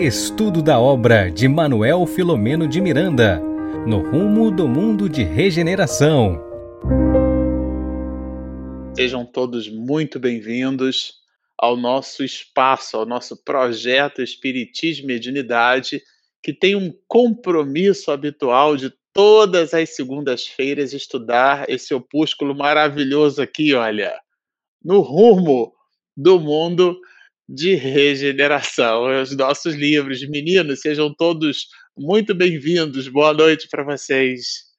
Estudo da obra de Manuel Filomeno de Miranda, no rumo do mundo de regeneração. Sejam todos muito bem-vindos ao nosso espaço, ao nosso projeto Espiritismo e Mediunidade, que tem um compromisso habitual de todas as segundas-feiras estudar esse opúsculo maravilhoso aqui, olha, no rumo do mundo de regeneração. Os nossos livros. Meninos, sejam todos muito bem-vindos. Boa noite para vocês.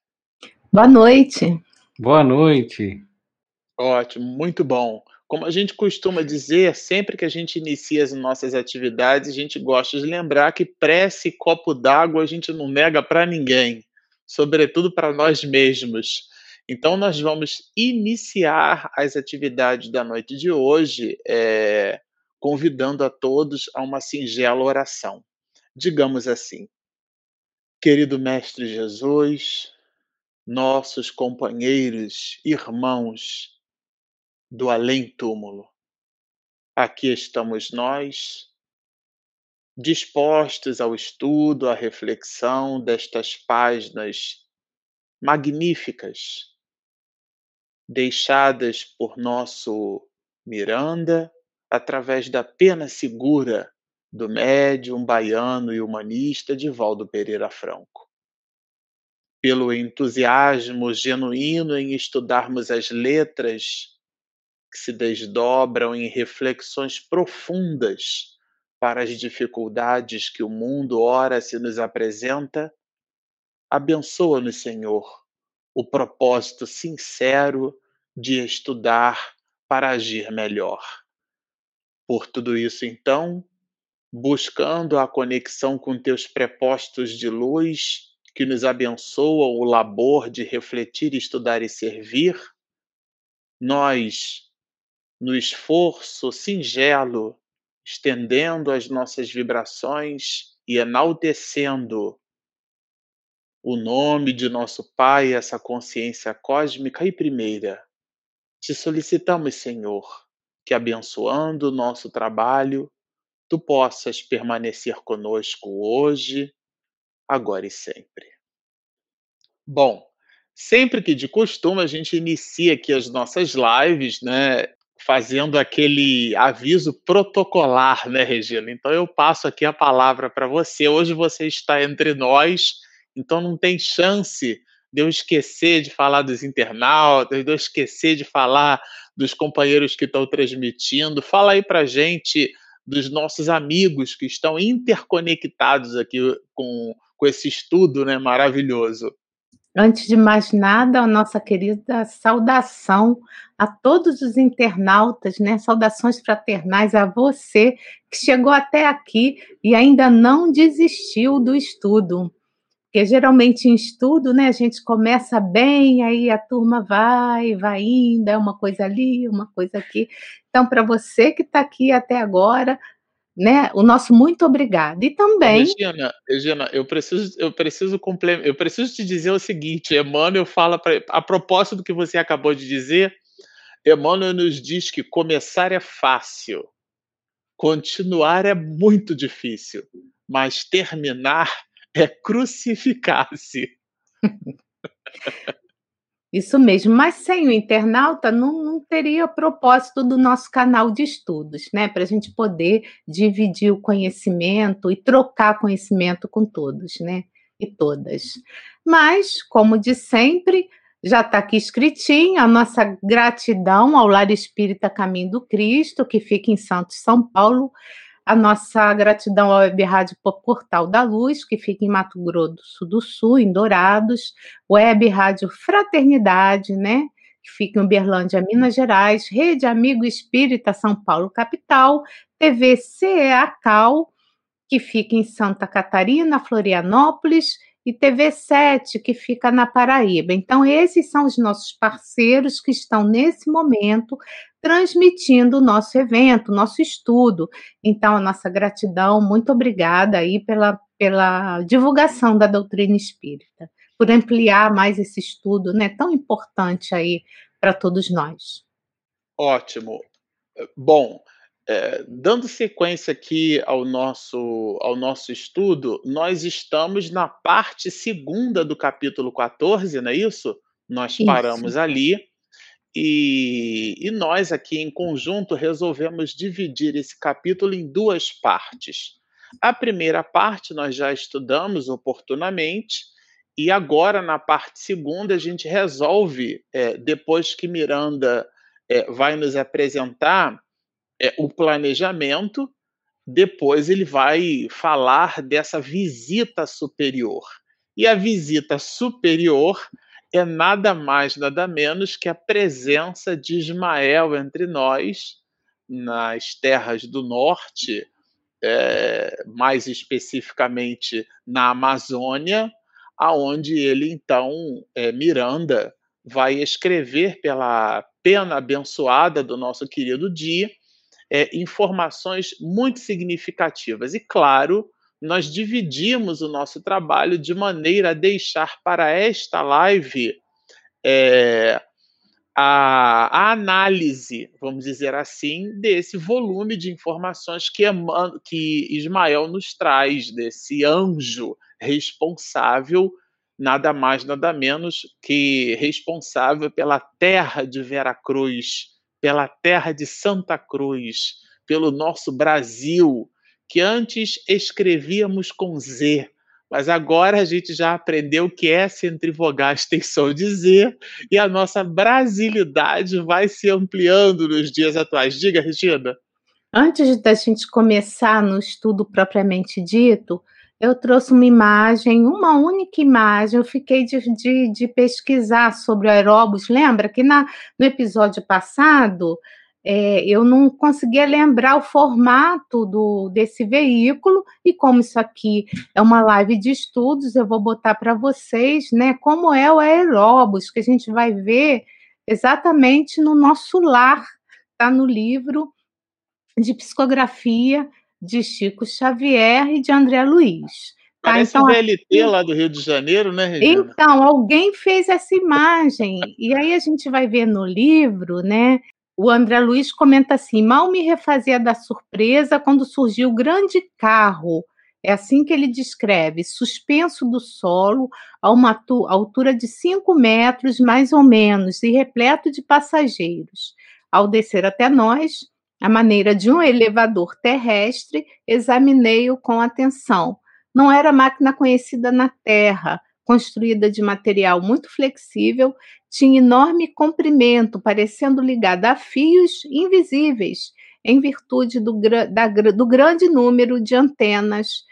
Boa noite. Boa noite. Ótimo, muito bom. Como a gente costuma dizer, sempre que a gente inicia as nossas atividades, a gente gosta de lembrar que prece e copo d'água a gente não nega para ninguém, sobretudo para nós mesmos. Então, nós vamos iniciar as atividades da noite de hoje é, convidando a todos a uma singela oração. Digamos assim: Querido Mestre Jesus, nossos companheiros, irmãos do além-túmulo, aqui estamos nós, dispostos ao estudo, à reflexão destas páginas magníficas, deixadas por nosso Miranda através da pena segura do médium baiano e humanista Divaldo Pereira Franco. Pelo entusiasmo genuíno em estudarmos as letras que se desdobram em reflexões profundas para as dificuldades que o mundo ora se nos apresenta, abençoa-nos, Senhor, o propósito sincero de estudar para agir melhor por tudo isso, então, buscando a conexão com teus prepostos de luz, que nos abençoam o labor de refletir, estudar e servir, nós, no esforço singelo, estendendo as nossas vibrações e enaltecendo o nome de nosso Pai, essa consciência cósmica. E primeira, te solicitamos, Senhor, que abençoando o nosso trabalho, tu possas permanecer conosco hoje, agora e sempre. Bom, sempre que de costume a gente inicia aqui as nossas lives, né, fazendo aquele aviso protocolar, né, Regina? Então eu passo aqui a palavra para você. Hoje você está entre nós, então não tem chance de eu esquecer de falar dos internautas, de eu esquecer de falar dos companheiros que estão transmitindo. Fala aí para gente dos nossos amigos que estão interconectados aqui com, com esse estudo né, maravilhoso. Antes de mais nada, a nossa querida saudação a todos os internautas, né? Saudações fraternais a você que chegou até aqui e ainda não desistiu do estudo. Porque geralmente em estudo, né, a gente começa bem, aí a turma vai, vai indo, é uma coisa ali, uma coisa aqui. Então, para você que está aqui até agora, né, o nosso muito obrigado. E também. Regina, Regina, eu preciso, eu preciso complementar, eu preciso te dizer o seguinte: Emmanuel fala para a propósito do que você acabou de dizer, Emmanuel nos diz que começar é fácil, continuar é muito difícil, mas terminar é crucificar-se. Isso mesmo, mas sem o internauta não, não teria propósito do nosso canal de estudos, né? Para a gente poder dividir o conhecimento e trocar conhecimento com todos, né? E todas. Mas, como de sempre, já está aqui escritinho a nossa gratidão ao Lar Espírita Caminho do Cristo, que fica em Santos, São Paulo, a nossa gratidão ao Web Rádio Portal da Luz, que fica em Mato Grosso do Sul, em Dourados, Web Rádio Fraternidade, né? Que fica em Uberlândia, Minas Gerais, Rede Amigo Espírita São Paulo, capital, TV CEA Cal, que fica em Santa Catarina, Florianópolis, e TV7, que fica na Paraíba. Então, esses são os nossos parceiros que estão nesse momento transmitindo o nosso evento, nosso estudo. Então, a nossa gratidão, muito obrigada aí pela, pela divulgação da doutrina espírita, por ampliar mais esse estudo, né, tão importante aí para todos nós. Ótimo. Bom, é, dando sequência aqui ao nosso, ao nosso estudo, nós estamos na parte segunda do capítulo 14, não é isso? Nós Isso. paramos ali e, e nós aqui em conjunto resolvemos dividir esse capítulo em duas partes. A primeira parte nós já estudamos oportunamente, e agora na parte segunda a gente resolve, é, depois que Miranda é, vai nos apresentar é, o planejamento, depois ele vai falar dessa visita superior. E a visita superior é nada mais, nada menos que a presença de Ismael entre nós, nas terras do norte, é, mais especificamente na Amazônia, aonde ele então, é, Miranda, vai escrever pela pena abençoada do nosso querido dia é, informações muito significativas. E claro, nós dividimos o nosso trabalho de maneira a deixar para esta live é, a, a, análise, vamos dizer assim, desse volume de informações que, que Ismael nos traz, desse anjo responsável, nada mais, nada menos que responsável pela terra de Veracruz, pela terra de Santa Cruz, pelo nosso Brasil, que antes escrevíamos com Z, mas agora a gente já aprendeu que S entre vogais tem som de Z e a nossa brasilidade vai se ampliando nos dias atuais. Diga, Regina. Antes da gente começar no estudo propriamente dito, eu trouxe uma imagem, uma única imagem. Eu fiquei de, de, de pesquisar sobre aeróbus. Lembra que na, no episódio passado é, eu não conseguia lembrar o formato do, desse veículo, e como isso aqui é uma live de estudos, eu vou botar para vocês né, como é o aeróbus, que a gente vai ver exatamente no nosso lar, está no livro de psicografia de Chico Xavier e de André Luiz. Tá? Parece então, VLT aqui... lá do Rio de Janeiro, né, Regina? Então, alguém fez essa imagem, e aí a gente vai ver no livro, né, o André Luiz comenta assim: mal me refazia da surpresa quando surgiu o grande carro. É assim que ele descreve, suspenso do solo, a uma altura de 5 metros, mais ou menos, e repleto de passageiros. Ao descer até nós, à maneira de um elevador terrestre, examinei-o com atenção. Não era máquina conhecida na Terra, construída de material muito flexível, tinha enorme comprimento, parecendo ligada a fios invisíveis, em virtude do, do grande número de antenas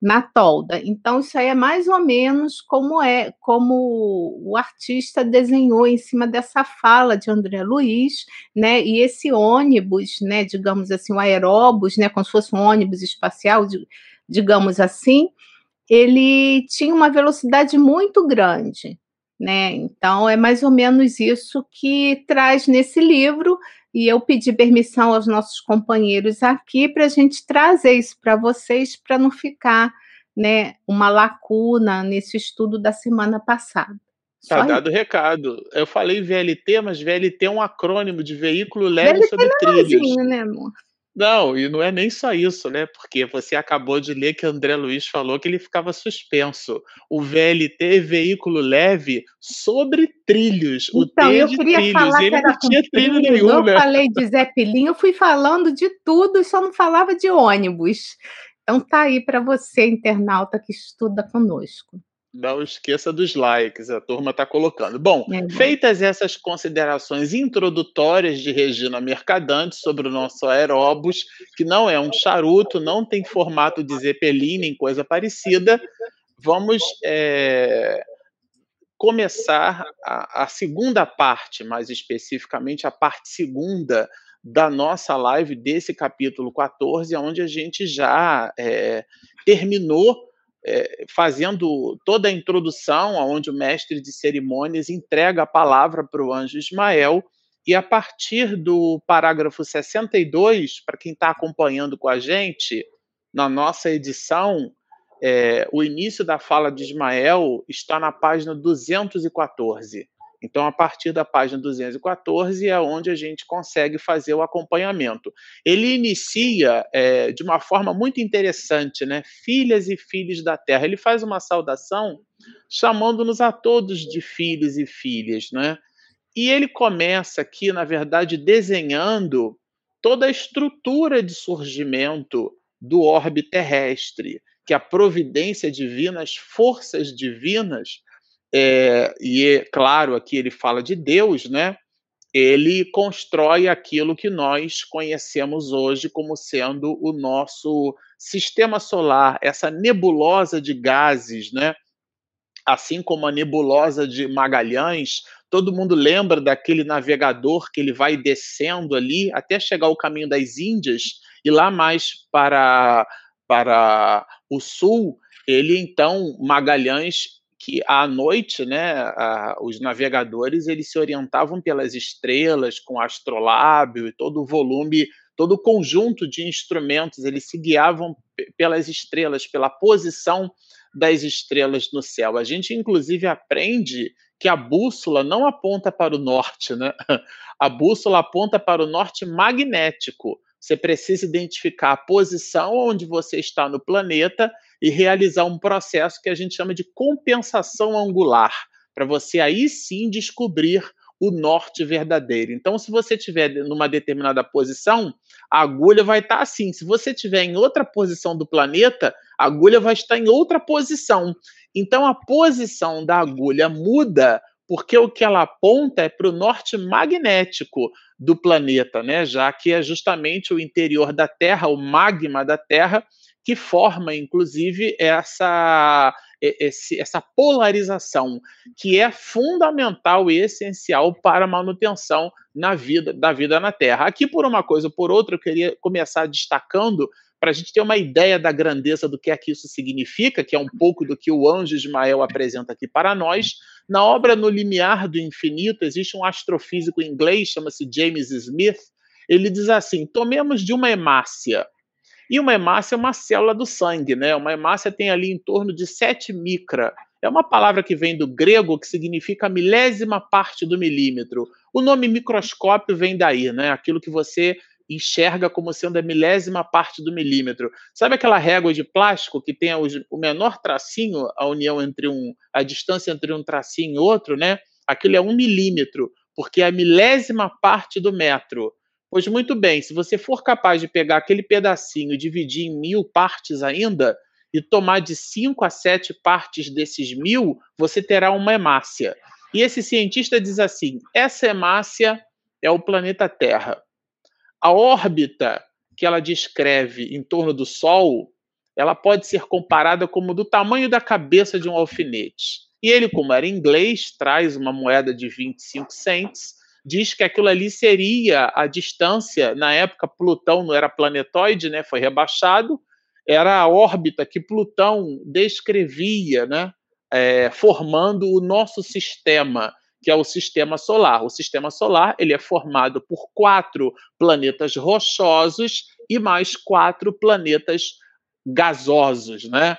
na tolda. Então, isso aí é mais ou menos como é, como o artista desenhou em cima dessa fala de André Luiz, né? E esse ônibus, né, digamos assim, o aeróbus, né, como se fosse um ônibus espacial, digamos assim, ele tinha uma velocidade muito grande, né? Então é mais ou menos isso que traz nesse livro e eu pedi permissão aos nossos companheiros aqui para a gente trazer isso para vocês para não ficar, né, uma lacuna nesse estudo da semana passada. Tá dado o recado. Eu falei VLT, mas VLT é um acrônimo de veículo leve VLT sobre trilhos. Né, amor? Não, e não é nem só isso, né? Porque você acabou de ler que André Luiz falou que ele ficava suspenso. O VLT veículo leve sobre trilhos. Então, o T eu de queria trilhos. Falar ele não tinha trilho nenhum, eu né? Eu falei de Zeppelin, eu fui falando de tudo e só não falava de ônibus. Então tá aí para você, internauta que estuda conosco. Não esqueça dos likes, a turma está colocando. Bom, é feitas essas considerações introdutórias de Regina Mercadante sobre o nosso aeróbus, que não é um charuto, não tem formato de zeppelin nem coisa parecida, vamos é, começar a, a segunda parte, mais especificamente a parte segunda da nossa live desse capítulo 14, onde a gente já é, terminou é, fazendo toda a introdução, onde o mestre de cerimônias entrega a palavra para o anjo Ismael, e a partir do parágrafo 62, para quem está acompanhando com a gente, na nossa edição, é, o início da fala de Ismael está na página 214. Então, a partir da página 214 é onde a gente consegue fazer o acompanhamento. Ele inicia é, de uma forma muito interessante, né? Filhas e filhos da terra. Ele faz uma saudação chamando-nos a todos de filhos e filhas, né? E ele começa aqui, na verdade, desenhando toda a estrutura de surgimento do orbe terrestre, que a providência divina, as forças divinas é, e é claro, aqui ele fala de Deus, né? Ele constrói aquilo que nós conhecemos hoje como sendo o nosso sistema solar, essa nebulosa de gases, né? Assim como a nebulosa de Magalhães, todo mundo lembra daquele navegador que ele vai descendo ali até chegar ao caminho das Índias e lá mais para para o sul, ele então Magalhães que à noite, né, a, os navegadores eles se orientavam pelas estrelas com astrolábio e todo o volume, todo o conjunto de instrumentos, eles se guiavam pelas estrelas, pela posição das estrelas no céu. A gente inclusive aprende que a bússola não aponta para o norte, né? A bússola aponta para o norte magnético. Você precisa identificar a posição onde você está no planeta e realizar um processo que a gente chama de compensação angular, para você aí sim descobrir o norte verdadeiro. Então, se você estiver numa determinada posição, a agulha vai estar assim. Se você estiver em outra posição do planeta, a agulha vai estar em outra posição. Então, a posição da agulha muda porque o que ela aponta é para o norte magnético do planeta, né? Já que é justamente o interior da Terra, o magma da Terra, que forma, inclusive, essa, essa polarização, que é fundamental e essencial para a manutenção na vida, da vida na Terra. Aqui, por uma coisa ou por outra, eu queria começar destacando para a gente ter uma ideia da grandeza do que é que isso significa, que é um pouco do que o anjo Ismael apresenta aqui para nós. Na obra No Limiar do Infinito, existe um astrofísico inglês, chama-se James Smith. Ele diz assim: tomemos de uma hemácia. E uma hemácia é uma célula do sangue, né? Uma hemácia tem ali em torno de 7 micra. É uma palavra que vem do grego que significa milésima parte do milímetro. O nome microscópio vem daí, né? Aquilo que você enxerga como sendo a milésima parte do milímetro. Sabe aquela régua de plástico que tem o menor tracinho, a união entre um, a distância entre um tracinho e outro, né? Aquilo é um milímetro, porque é a milésima parte do metro. Pois muito bem, se você for capaz de pegar aquele pedacinho e dividir em mil partes ainda, e tomar de cinco a sete partes desses mil, você terá uma hemácia. E esse cientista diz assim: essa hemácia é o planeta Terra. A órbita que ela descreve em torno do Sol, ela pode ser comparada como do tamanho da cabeça de um alfinete. E ele, como era inglês, traz uma moeda de 25 cents, diz que aquilo ali seria a distância, na época Plutão não era planetoide, né, foi rebaixado, era a órbita que Plutão descrevia, né, é, formando o nosso sistema que é o sistema solar. O sistema solar ele é formado por quatro planetas rochosos e mais quatro planetas gasosos, né?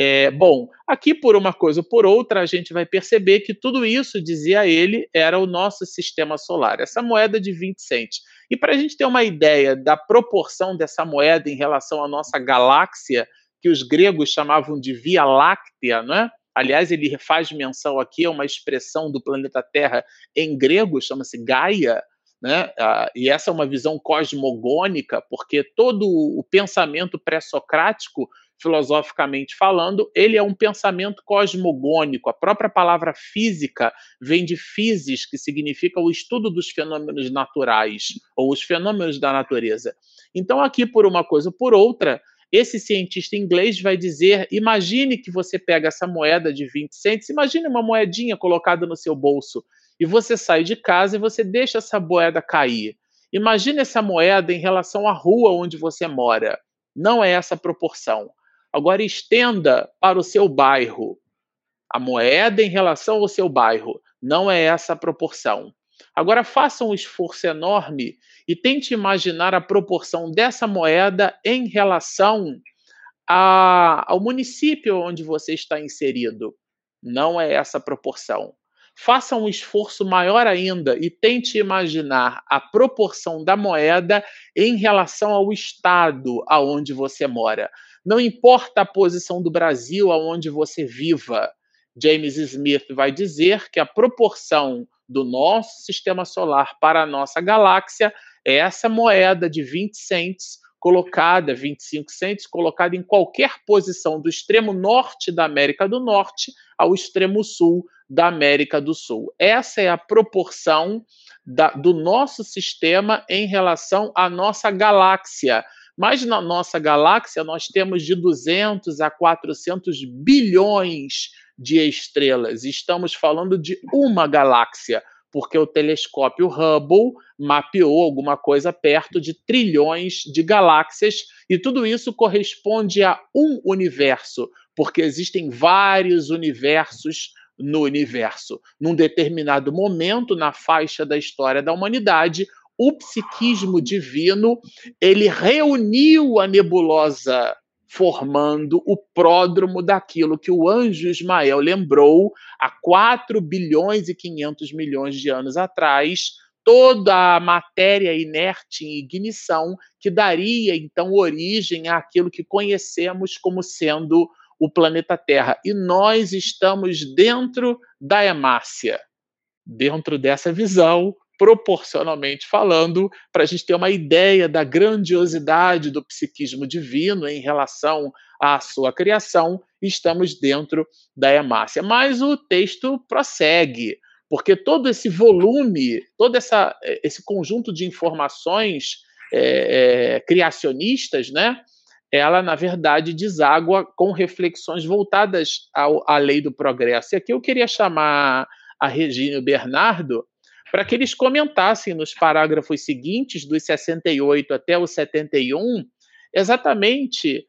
É, bom, aqui por uma coisa ou por outra, a gente vai perceber que tudo isso, dizia ele, era o nosso sistema solar, essa moeda de 20 centes. E para a gente ter uma ideia da proporção dessa moeda em relação à nossa galáxia, que os gregos chamavam de Via Láctea, né? Aliás, ele faz menção aqui a uma expressão do planeta Terra em grego, chama-se Gaia, né? Ah, e essa é uma visão cosmogônica, porque todo o pensamento pré-socrático, filosoficamente falando, ele é um pensamento cosmogônico. A própria palavra física vem de physis, que significa o estudo dos fenômenos naturais ou os fenômenos da natureza. Então, aqui, por uma coisa ou por outra, esse cientista inglês vai dizer: imagine que você pega essa moeda de 20 centes, imagine uma moedinha colocada no seu bolso, e você sai de casa e você deixa essa moeda cair. Imagine essa moeda em relação à rua onde você mora. Não é essa proporção. Agora estenda para o seu bairro. A moeda em relação ao seu bairro. Não é essa proporção. Agora faça um esforço enorme e tente imaginar a proporção dessa moeda em relação a, ao município onde você está inserido. Não é essa proporção. faça um esforço maior ainda e tente imaginar a proporção da moeda em relação ao estado aonde você mora. Não importa a posição do Brasil aonde você viva. James Smith vai dizer que a proporção do nosso sistema solar para a nossa galáxia é essa moeda de 20 cents colocada, 25 cents, colocada em qualquer posição do extremo norte da América do Norte ao extremo sul da América do Sul. Essa é a proporção da, do nosso sistema em relação à nossa galáxia. Mas na nossa galáxia nós temos de 200 a 400 bilhões de estrelas. Estamos falando de uma galáxia porque o telescópio Hubble mapeou alguma coisa perto de trilhões de galáxias, e tudo isso corresponde a um universo, porque existem vários universos no universo. Num determinado momento na faixa da história da humanidade, o psiquismo divino, ele reuniu a nebulosa formando o pródromo daquilo que o anjo Ismael lembrou há 4 bilhões e 500 milhões de anos atrás, toda a matéria inerte em ignição que daria então origem àquilo que conhecemos como sendo o planeta Terra. E nós estamos dentro da hemácia. Dentro dessa visão, proporcionalmente falando, para a gente ter uma ideia da grandiosidade do psiquismo divino em relação à sua criação, estamos dentro da hemácia. Mas o texto prossegue, porque todo esse volume, todo essa, esse conjunto de informações é, é, criacionistas, né? Ela, na verdade, deságua com reflexões voltadas ao, à lei do progresso. E aqui eu queria chamar a Regina Bernardo para que eles comentassem nos parágrafos seguintes, dos 68 até o 71, exatamente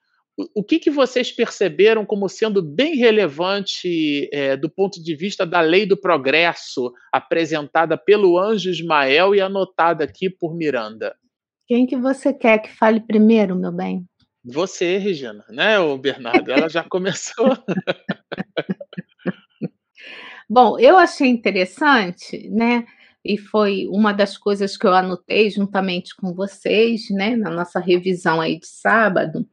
o, que, que vocês perceberam como sendo bem relevante é, do ponto de vista da lei do progresso, apresentada pelo anjo Ismael e anotada aqui por Miranda. Quem que você quer que fale primeiro, meu bem? Você, Regina, né, o Bernardo? Ela já começou. Bom, eu achei interessante, né? E foi uma das coisas que eu anotei juntamente com vocês, né, na nossa revisão aí de sábado.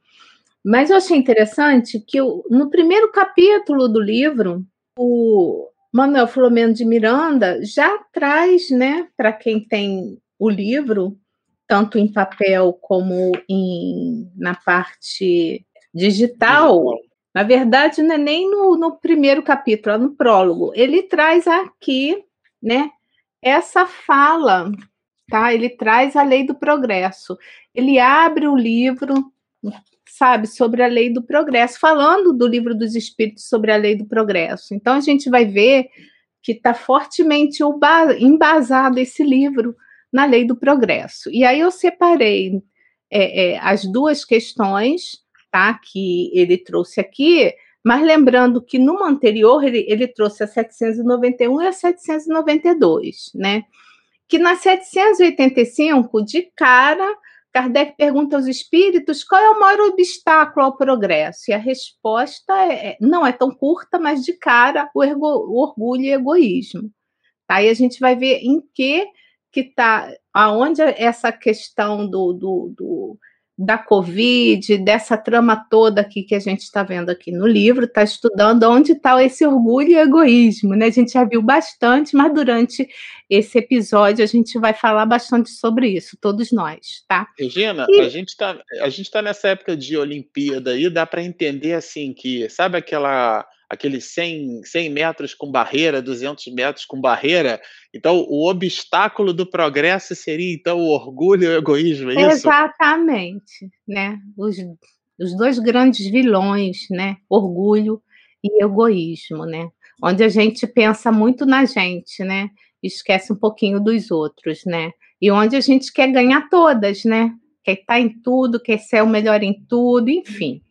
Mas eu achei interessante que eu, no primeiro capítulo do livro, o Manuel Filomeno de Miranda já traz, né, para quem tem o livro, tanto em papel como em, na parte digital, na verdade, não é nem no, no primeiro capítulo, é no prólogo. Ele traz aqui, né, essa fala, tá? Ele traz a lei do progresso. Ele abre o livro, sabe, sobre a lei do progresso, falando do livro dos Espíritos sobre a lei do progresso. Então a gente vai ver que está fortemente embasado esse livro na lei do progresso. E aí eu separei é, é, as duas questões, tá? Que ele trouxe aqui mas lembrando que no anterior ele, ele trouxe a 791 e a 792, né? Que na 785, de cara, Kardec pergunta aos espíritos qual é o maior obstáculo ao progresso. E a resposta é, é não é tão curta, mas de cara, o, ergo, o orgulho e egoísmo. Aí a gente vai ver em que que está, aonde essa questão do, do, do da Covid, dessa trama toda aqui que a gente está vendo aqui no livro, está estudando onde está esse orgulho e egoísmo, né? A gente já viu bastante, mas durante esse episódio a gente vai falar bastante sobre isso, todos nós, tá? Regina, e... a gente está a gente tá nessa época de Olimpíada aí, dá para entender assim que, sabe aquela aqueles 100, 100 metros com barreira, 200 metros com barreira. Então, o obstáculo do progresso seria, então, o orgulho e o egoísmo, é isso? Exatamente, né? Os, os dois grandes vilões, né? Orgulho e egoísmo, né? Onde a gente pensa muito na gente, né? Esquece um pouquinho dos outros, né? E onde a gente quer ganhar todas, né? Quer estar em tudo, quer ser o melhor em tudo, enfim.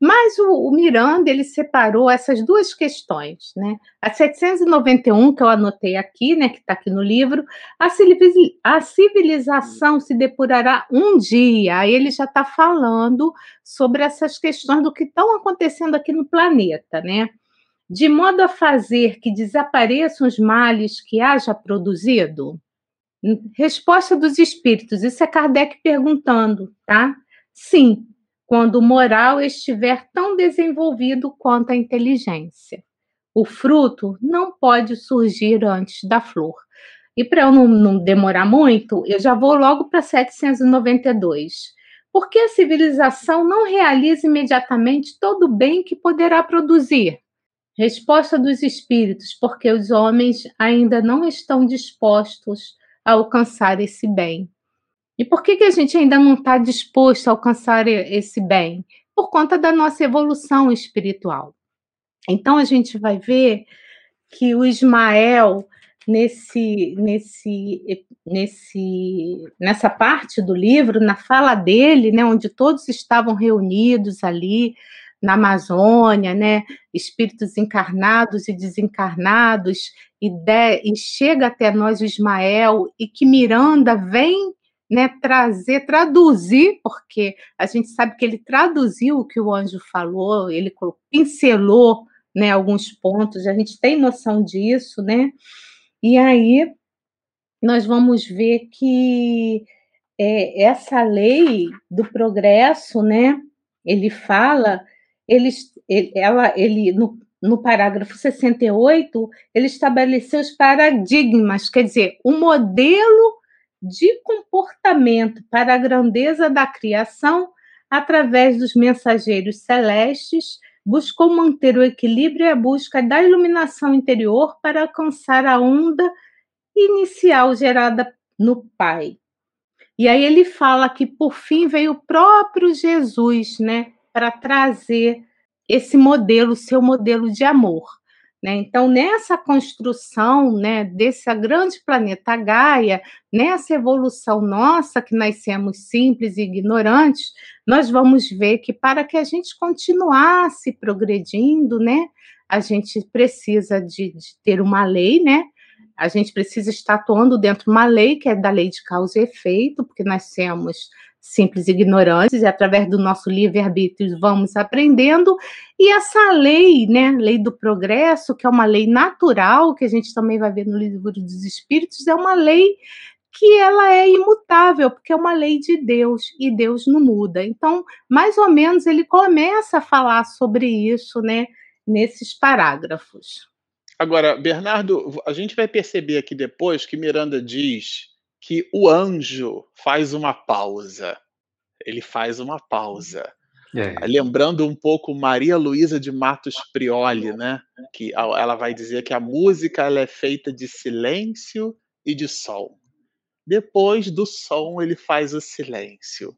Mas o, o, Miranda ele separou essas duas questões, né? A 791 que eu anotei aqui, né, que está aqui no livro, a, civilização se depurará um dia. Aí ele já está falando sobre essas questões do que estão acontecendo aqui no planeta, né? de modo a fazer que desapareçam os males que haja produzido? Resposta dos espíritos, isso é Kardec perguntando, tá? Sim, quando o moral estiver tão desenvolvido quanto a inteligência. O fruto não pode surgir antes da flor. E para eu não, não, demorar muito, eu já vou logo para 792. Por que a civilização não realiza imediatamente todo o bem que poderá produzir? Resposta dos espíritos: porque os homens ainda não estão dispostos a alcançar esse bem. E por que, que a gente ainda não está disposto a alcançar esse bem? Por conta da nossa evolução espiritual. Então a gente vai ver que o Ismael nesse nesse nesse nessa parte do livro, na fala dele, né, onde todos estavam reunidos ali na Amazônia, né, espíritos encarnados e desencarnados, e, de, e chega até nós o Ismael e que Miranda vem né, trazer, traduzir, porque a gente sabe que ele traduziu o que o anjo falou, ele pincelou né, alguns pontos, a gente tem noção disso, né? E aí nós vamos ver que é, essa lei do progresso, né? Ele fala, ele, ela, ele no, no parágrafo 68, ele estabeleceu os paradigmas, quer dizer, o modelo de comportamento para a grandeza da criação através dos mensageiros celestes buscou manter o equilíbrio e a busca da iluminação interior para alcançar a onda inicial gerada no Pai. E aí ele fala que por fim veio o próprio Jesus, né, para trazer esse modelo, seu modelo de amor. Né? Então, nessa construção né, desse grande planeta Gaia, nessa evolução nossa, que nascemos simples e ignorantes, nós vamos ver que para que a gente continuasse progredindo, né, a gente precisa de, de ter uma lei, né? A gente precisa estar atuando dentro de uma lei, que é da lei de causa e efeito, porque nós somos simples ignorantes, e através do nosso livre-arbítrio vamos aprendendo. E essa lei, né, lei do progresso, que é uma lei natural, que a gente também vai ver no livro dos Espíritos, é uma lei que ela é imutável, porque é uma lei de Deus e Deus não muda. Então, mais ou menos ele começa a falar sobre isso, né, nesses parágrafos. Agora, Bernardo, a gente vai perceber aqui depois que Miranda diz que o anjo faz uma pausa. Ele faz uma pausa. É. Lembrando um pouco Maria Luísa de Matos Prioli, né? Que ela vai dizer que a música ela é feita de silêncio e de som. Depois do som, ele faz o silêncio.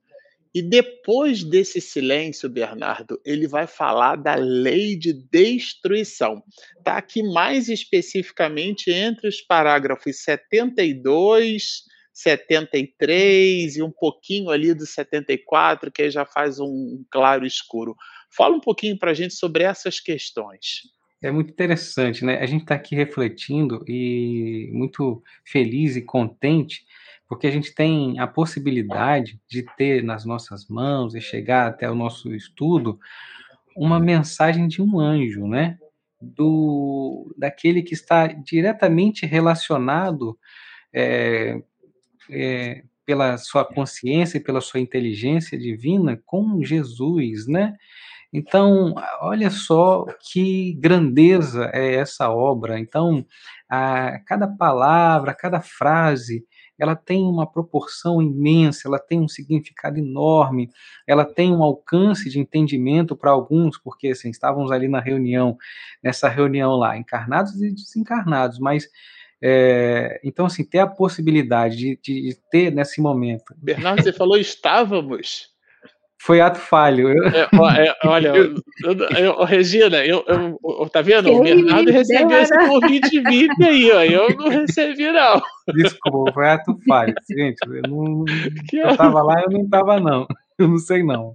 E depois desse silêncio, Bernardo, ele vai falar da lei de destruição. Está aqui mais especificamente entre os parágrafos 72 73 e um pouquinho ali do 74, que aí já faz um claro escuro. Fala um pouquinho para a gente sobre essas questões. É muito interessante, né? A gente está aqui refletindo e muito feliz e contente, porque a gente tem a possibilidade de ter nas nossas mãos e chegar até o nosso estudo uma mensagem de um anjo, né? Do daquele que está diretamente relacionado é, é, pela sua consciência e pela sua inteligência divina com Jesus, né? Então, olha só que grandeza é essa obra. Então, a, cada palavra, cada frase, ela tem uma proporção imensa, ela tem um significado enorme, ela tem um alcance de entendimento para alguns, porque assim, estávamos ali na reunião, nessa reunião lá, encarnados e desencarnados, mas é, então, assim, ter a possibilidade de, de, ter nesse momento. Bernardo, você falou estávamos. Foi ato falho. É, é, olha, eu, eu, Regina, eu, eu, tá vendo? o Bernardo recebeu esse convite VIP aí, ó. Eu não recebi, não. Desculpa, foi ato falho. Gente, eu não. Eu tava lá, eu não tava, não. Eu não sei, não.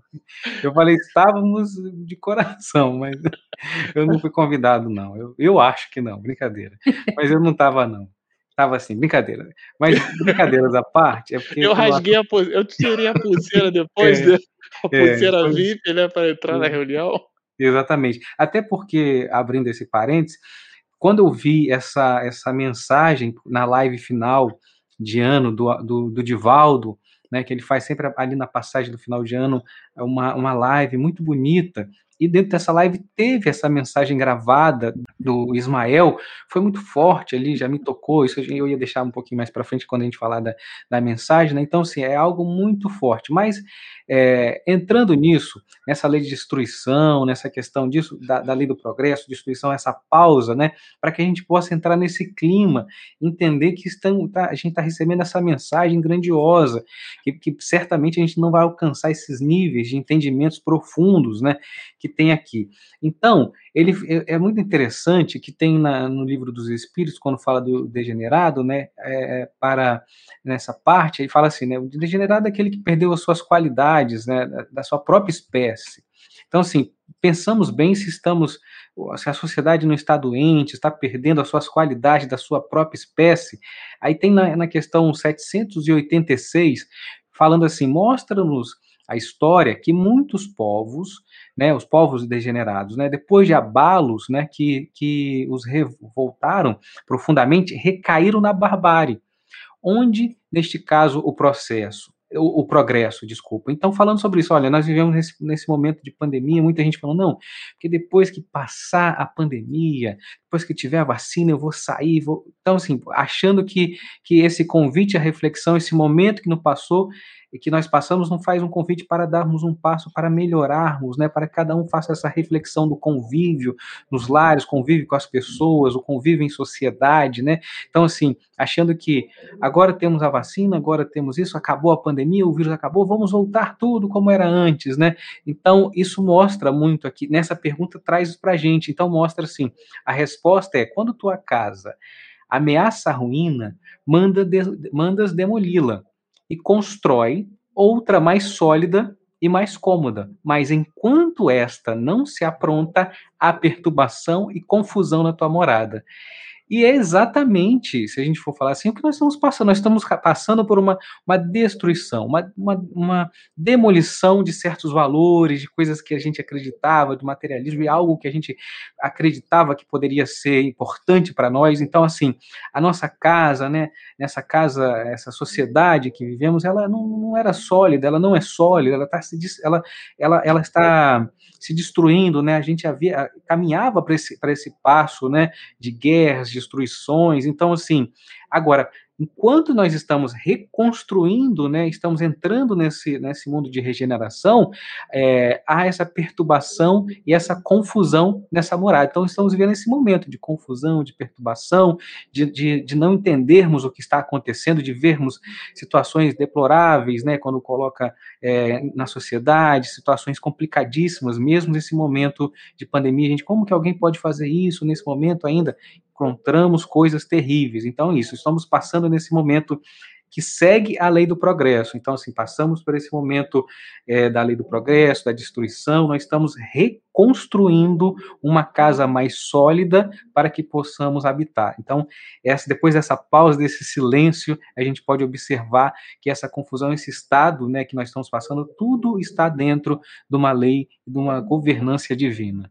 Eu falei, estávamos de coração, mas eu não fui convidado, não. Eu, eu acho que não, brincadeira. Mas eu não estava, não. Tava assim, brincadeira. Mas brincadeiras à parte. É porque eu rasguei a pulseira. Eu tirei a pulseira depois, é, a pulseira é, VIP, né, para entrar na reunião. Exatamente. Até porque, abrindo esse parênteses, quando eu vi essa, essa mensagem na live final de ano do, do, do Divaldo, né, que ele faz sempre ali na passagem do final de ano, uma, uma live muito bonita, e dentro dessa live teve essa mensagem gravada do Ismael, foi muito forte ali, já me tocou, isso eu ia deixar um pouquinho mais para frente quando a gente falar da, da mensagem, né? Então, assim, é algo muito forte. Mas, é, entrando nisso, nessa lei de destruição, nessa questão disso, da, da lei do progresso, destruição, essa pausa, né? Para que a gente possa entrar nesse clima, entender que estamos, tá, a gente está recebendo essa mensagem grandiosa, que, que certamente a gente não vai alcançar esses níveis de entendimentos profundos, né? Que tem aqui. Então, ele é, é muito interessante que tem na, no livro dos Espíritos, quando fala do degenerado, né, é, para nessa parte, ele fala assim, né, o degenerado é aquele que perdeu as suas qualidades, né, da, da sua própria espécie. Então, assim, pensamos bem se estamos, se a sociedade não está doente, está perdendo as suas qualidades da sua própria espécie. Aí tem na, na questão 786, falando assim, mostra-nos a história que muitos povos, né, os povos degenerados, né, depois de abalos, né, que, que os revoltaram profundamente, recaíram na barbárie. Onde, neste caso, o processo o, o, progresso, desculpa. Então, falando sobre isso, olha, nós vivemos nesse, nesse, momento de pandemia, muita gente falando, não, porque depois que passar a pandemia, depois que tiver a vacina, eu vou sair, vou... Então, assim, achando que, que esse convite à reflexão, esse momento que não passou, e que nós passamos não faz um convite para darmos um passo para melhorarmos, né, para que cada um faça essa reflexão do convívio nos lares, convívio com as pessoas, o convívio em sociedade, né? Então assim, achando que agora temos a vacina, agora temos isso, acabou a pandemia, o vírus acabou, vamos voltar tudo como era antes, né? Então isso mostra muito aqui nessa pergunta traz para gente. Então mostra assim, a resposta é quando tua casa ameaça a ruína, manda de, mandas demoli-la e constrói outra mais sólida e mais cômoda. Mas enquanto esta não se apronta, há perturbação e confusão na tua morada. E é exatamente, se a gente for falar assim, o que nós estamos passando. Nós estamos passando por uma, uma destruição, uma, uma, uma demolição de certos valores, de coisas que a gente acreditava, do materialismo, e algo que a gente acreditava que poderia ser importante para nós. Então, assim, a nossa casa, né, nessa casa, essa sociedade que vivemos, ela não, não era sólida, ela não é sólida, ela, tá se, ela, ela, ela está se destruindo, né? A gente havia, caminhava para esse, esse passo, né, de guerras, destruições. Então, assim, agora, enquanto nós estamos reconstruindo, né, estamos entrando nesse, nesse mundo de regeneração, é, há essa perturbação e essa confusão nessa morada. Então, estamos vivendo esse momento de confusão, de perturbação, de, de, de não entendermos o que está acontecendo, de vermos situações deploráveis, né, quando coloca é, na sociedade, situações complicadíssimas, mesmo nesse momento de pandemia. Gente, como que alguém pode fazer isso nesse momento ainda? Encontramos coisas terríveis. Então, isso, estamos passando nesse momento que segue a lei do progresso. Então, assim, passamos por esse momento é, da lei do progresso, da destruição, nós estamos reconstruindo uma casa mais sólida para que possamos habitar. Então, essa, depois dessa pausa, desse silêncio, a gente pode observar que essa confusão, esse estado né, que nós estamos passando, tudo está dentro de uma lei, de uma governância divina.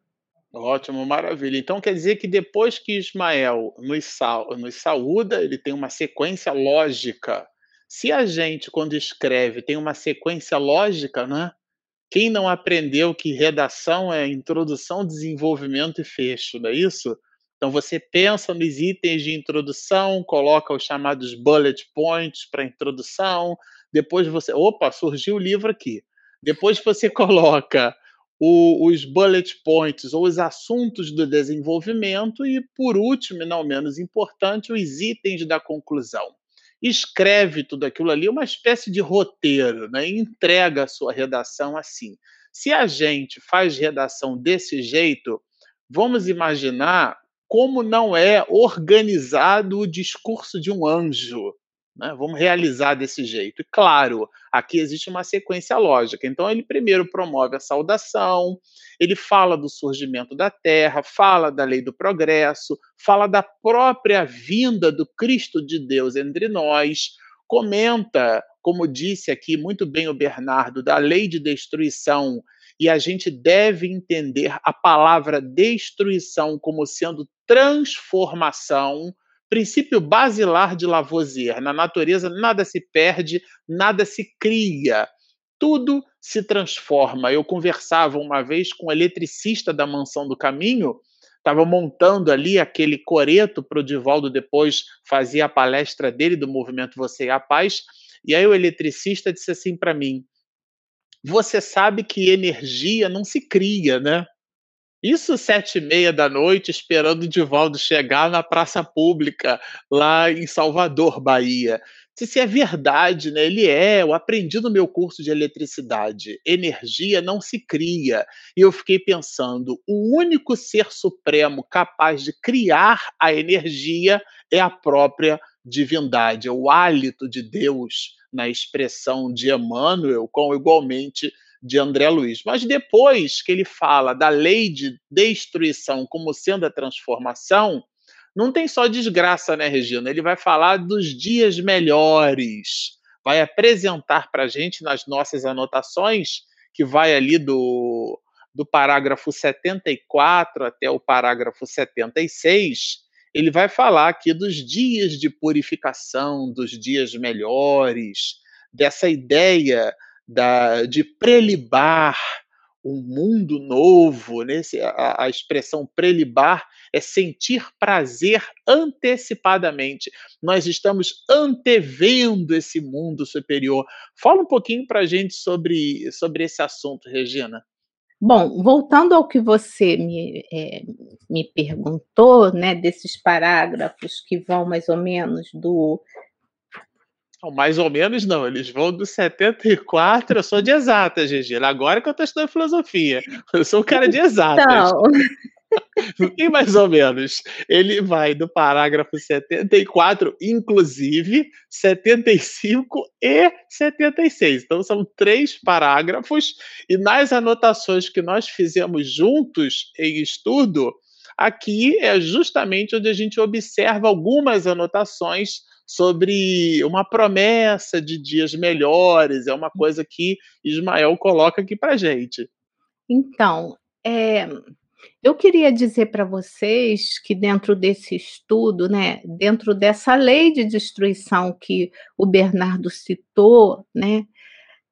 Ótimo, maravilha. Então quer dizer que depois que Ismael nos, sal, nos saúda, ele tem uma sequência lógica. Se a gente, quando escreve, tem uma sequência lógica, né? Quem não aprendeu que redação é introdução, desenvolvimento e fecho, não é isso? Então você pensa nos itens de introdução, coloca os chamados bullet points para introdução, depois você, opa, surgiu o livro aqui. Depois você coloca o, os bullet points ou os assuntos do desenvolvimento e, por último, e não menos importante, os itens da conclusão. Escreve tudo aquilo ali, uma espécie de roteiro, né? e entrega a sua redação assim. Se a gente faz redação desse jeito, vamos imaginar como não é organizado o discurso de um anjo. Né? Vamos realizar desse jeito. E claro, aqui existe uma sequência lógica. Então, ele primeiro promove a saudação, ele fala do surgimento da terra, fala da lei do progresso, fala da própria vinda do Cristo de Deus entre nós, comenta, como disse aqui muito bem o Bernardo, da lei de destruição e a gente deve entender a palavra destruição como sendo transformação, princípio basilar de Lavoisier. Na natureza, nada se perde, nada se cria. Tudo se transforma. Eu conversava uma vez com um eletricista da Mansão do Caminho, estava montando ali aquele coreto para o Divaldo depois fazia a palestra dele do movimento Você e a Paz. E aí o eletricista disse assim para mim: Você sabe que energia não se cria, né? Isso sete e meia da noite, esperando o Divaldo chegar na praça pública lá em Salvador, Bahia. Se é verdade, né? Ele é, eu aprendi no meu curso de eletricidade. Energia não se cria. E eu fiquei pensando, o único ser supremo capaz de criar a energia é a própria divindade, é o hálito de Deus na expressão de Emmanuel, com igualmente de André Luiz. Mas depois que ele fala da lei de destruição como sendo a transformação, não tem só desgraça, né, Regina? Ele vai falar dos dias melhores, vai apresentar para a gente nas nossas anotações, que vai ali do, do parágrafo 74 até o parágrafo 76, ele vai falar aqui dos dias de purificação, dos dias melhores, dessa ideia da, de prelibar um mundo novo, né? a, a expressão prelibar é sentir prazer antecipadamente. Nós estamos antevendo esse mundo superior. Fala um pouquinho para a gente sobre, sobre esse assunto, Regina. Bom, voltando ao que você me, é, me perguntou, né, desses parágrafos que vão mais ou menos do mais ou menos não, eles vão do 74, eu sou de exatas, Regina. Agora que eu estou estudando filosofia. Eu sou um cara de exatas. Então... e mais ou menos, ele vai do parágrafo 74, inclusive 75 e 76. Então são três parágrafos, e nas anotações que nós fizemos juntos em estudo, aqui é justamente onde a gente observa algumas anotações sobre uma promessa de dias melhores, é uma coisa que Ismael coloca aqui para gente. Então, é, eu queria dizer para vocês que dentro desse estudo, né, dentro dessa lei de destruição que o Bernardo citou, né,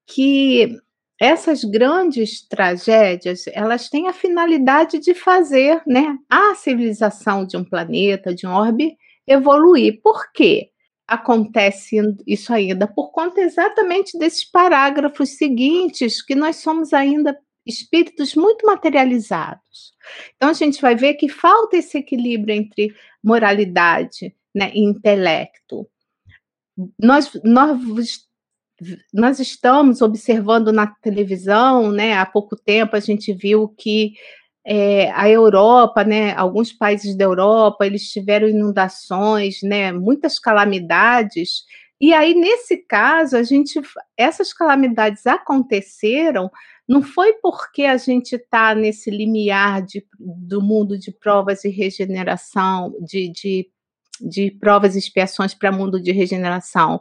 que essas grandes tragédias, elas têm a finalidade de fazer, né, a civilização de um planeta, de um orbe evoluir. Por quê? Acontece isso ainda por conta exatamente desses parágrafos seguintes, que nós somos ainda espíritos muito materializados. Então a gente vai ver que falta esse equilíbrio entre moralidade né, e intelecto. Nós, nós, nós estamos observando na televisão, né, há pouco tempo a gente viu que é, a Europa, né, alguns países da Europa, eles tiveram inundações, né, muitas calamidades. E aí, nesse caso, a gente, essas calamidades aconteceram não foi porque a gente está nesse limiar de, do mundo de provas e regeneração, de, de, de provas e expiações para mundo de regeneração,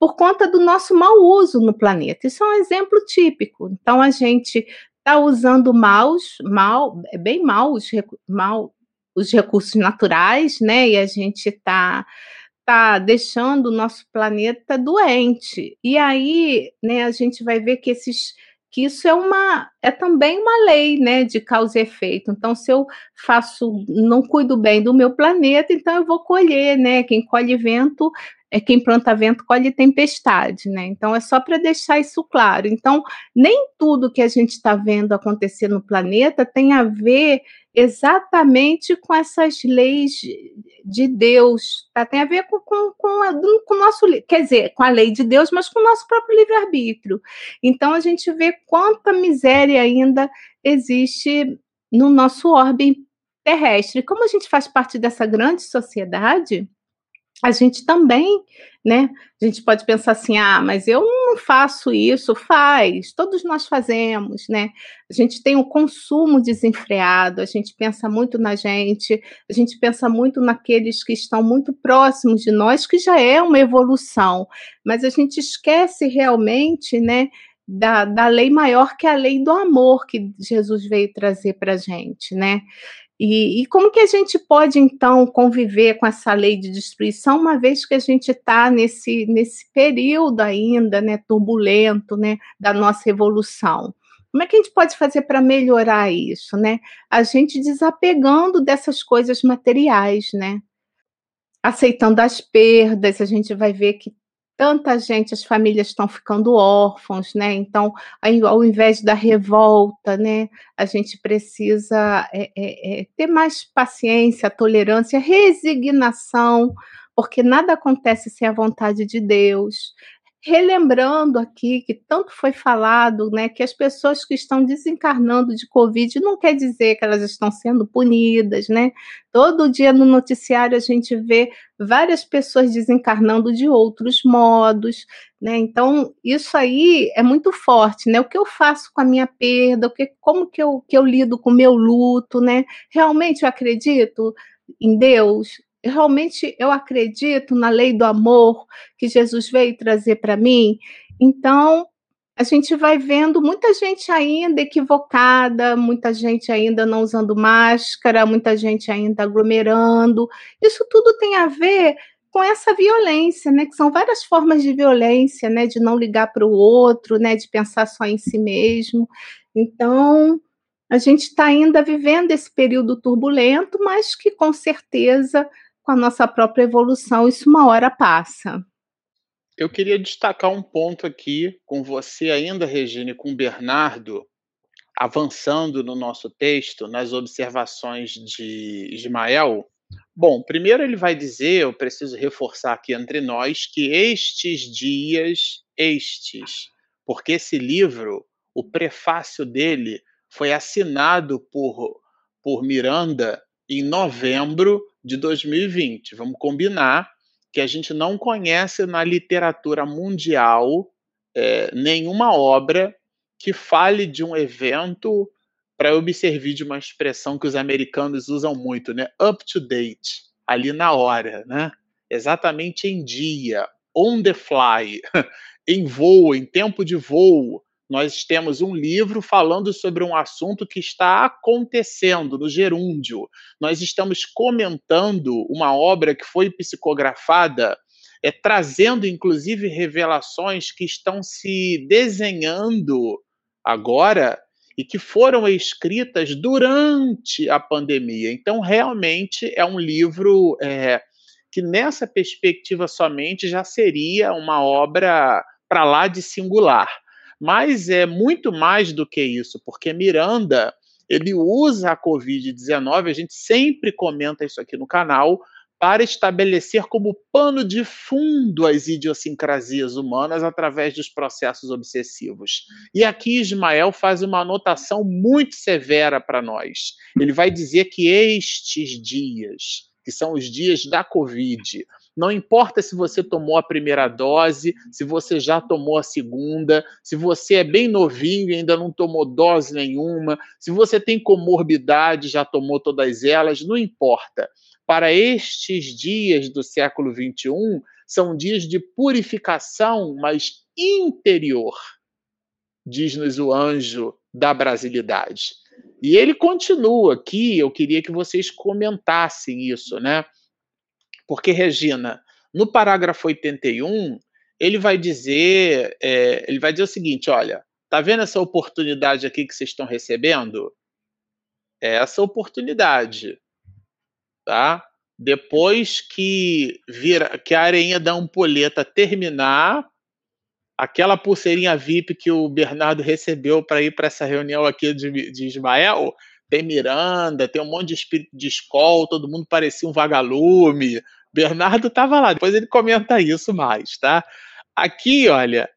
por conta do nosso mau uso no planeta. Isso é um exemplo típico. Então, a gente está usando maus, mal, é bem mal os, mal os recursos naturais, né? E a gente está tá deixando o nosso planeta doente. E aí, né, a gente vai ver que esses que isso é uma é também uma lei, né, de causa e efeito. Então, se eu faço, não cuido bem do meu planeta, então eu vou colher, né? Quem colhe vento é quem planta vento colhe tempestade, né? Então é só para deixar isso claro. Então, nem tudo que a gente está vendo acontecer no planeta tem a ver exatamente com essas leis de Deus, tá? Tem a ver com, com, com, a, com o nosso, quer dizer, com a lei de Deus, mas com o nosso próprio livre-arbítrio. Então a gente vê quanta miséria ainda existe no nosso orbe terrestre. Como a gente faz parte dessa grande sociedade, a gente também, né? A gente pode pensar assim: ah, mas eu não faço isso. Faz, todos nós fazemos, né? A gente tem um consumo desenfreado, a gente pensa muito na gente, a gente pensa muito naqueles que estão muito próximos de nós, que já é uma evolução, mas a gente esquece realmente, né? da, da lei maior que é a lei do amor que Jesus veio trazer para a gente, né? E, e, como que a gente pode, então, conviver com essa lei de destruição, uma vez que a gente está nesse, nesse período ainda, né, turbulento, né, da nossa evolução? Como é que a gente pode fazer para melhorar isso, né? A gente desapegando dessas coisas materiais, né? Aceitando as perdas, a gente vai ver que tanta gente, as famílias estão ficando órfãos, né? Então, ao invés da revolta, né, a gente precisa é, é, é, ter mais paciência, tolerância, resignação, porque nada acontece sem a vontade de Deus relembrando aqui que tanto foi falado, né, que as pessoas que estão desencarnando de Covid não quer dizer que elas estão sendo punidas, né? Todo dia no noticiário a gente vê várias pessoas desencarnando de outros modos, né? Então, isso aí é muito forte, né? O que eu faço com a minha perda, o que, como que eu, que eu lido com o meu luto, né? Realmente eu acredito em Deus, realmente eu acredito na lei do amor que Jesus veio trazer para mim. Então, a gente vai vendo muita gente ainda equivocada, muita gente ainda não usando máscara, muita gente ainda aglomerando. Isso tudo tem a ver com essa violência, né? Que são várias formas de violência, né? De não ligar para o outro, né? De pensar só em si mesmo. Então, a gente está ainda vivendo esse período turbulento, mas que com certeza com a nossa própria evolução, isso uma hora passa. Eu queria destacar um ponto aqui com você ainda, Regina, e com o Bernardo, avançando no nosso texto, nas observações de Ismael. Bom, primeiro ele vai dizer, eu preciso reforçar aqui entre nós, que estes dias, estes, porque esse livro, o prefácio dele, foi assinado por, por Miranda em novembro de 2020. Vamos combinar que a gente não conhece na literatura mundial é, nenhuma obra que fale de um evento, para servir de uma expressão que os americanos usam muito, né? Up to date, ali na hora, né? Exatamente em dia, on the fly, em voo, em tempo de voo, nós temos um livro falando sobre um assunto que está acontecendo no gerúndio. Nós estamos comentando uma obra que foi psicografada, é, trazendo inclusive revelações que estão se desenhando agora e que foram escritas durante a pandemia. Então, realmente é um livro é, que, nessa perspectiva somente, já seria uma obra para lá de singular. Mas é muito mais do que isso, porque Miranda ele usa a Covid-19, a gente sempre comenta isso aqui no canal, para estabelecer como pano de fundo as idiosincrasias humanas através dos processos obsessivos. E aqui Ismael faz uma anotação muito severa para nós. Ele vai dizer que estes dias, que são os dias da Covid, não importa se você tomou a primeira dose, se você já tomou a segunda, se você é bem novinho e ainda não tomou dose nenhuma, se você tem comorbidade, já tomou todas elas, não importa. Para estes dias do século XXI, são dias de purificação, mas interior, diz-nos o anjo da brasilidade. E ele continua aqui, eu queria que vocês comentassem isso, né? Porque, Regina, no parágrafo 81, ele vai dizer, é, ele vai dizer o seguinte: olha, tá vendo essa oportunidade aqui que vocês estão recebendo? É essa oportunidade, tá? Depois que vira, que a areinha da ampulheta terminar, aquela pulseirinha VIP que o Bernardo recebeu para ir para essa reunião aqui de, de Ismael, tem Miranda, tem um monte de espírito de escola, todo mundo parecia um vagalume, Bernardo estava lá, depois ele comenta isso mais, tá? Aqui, olha,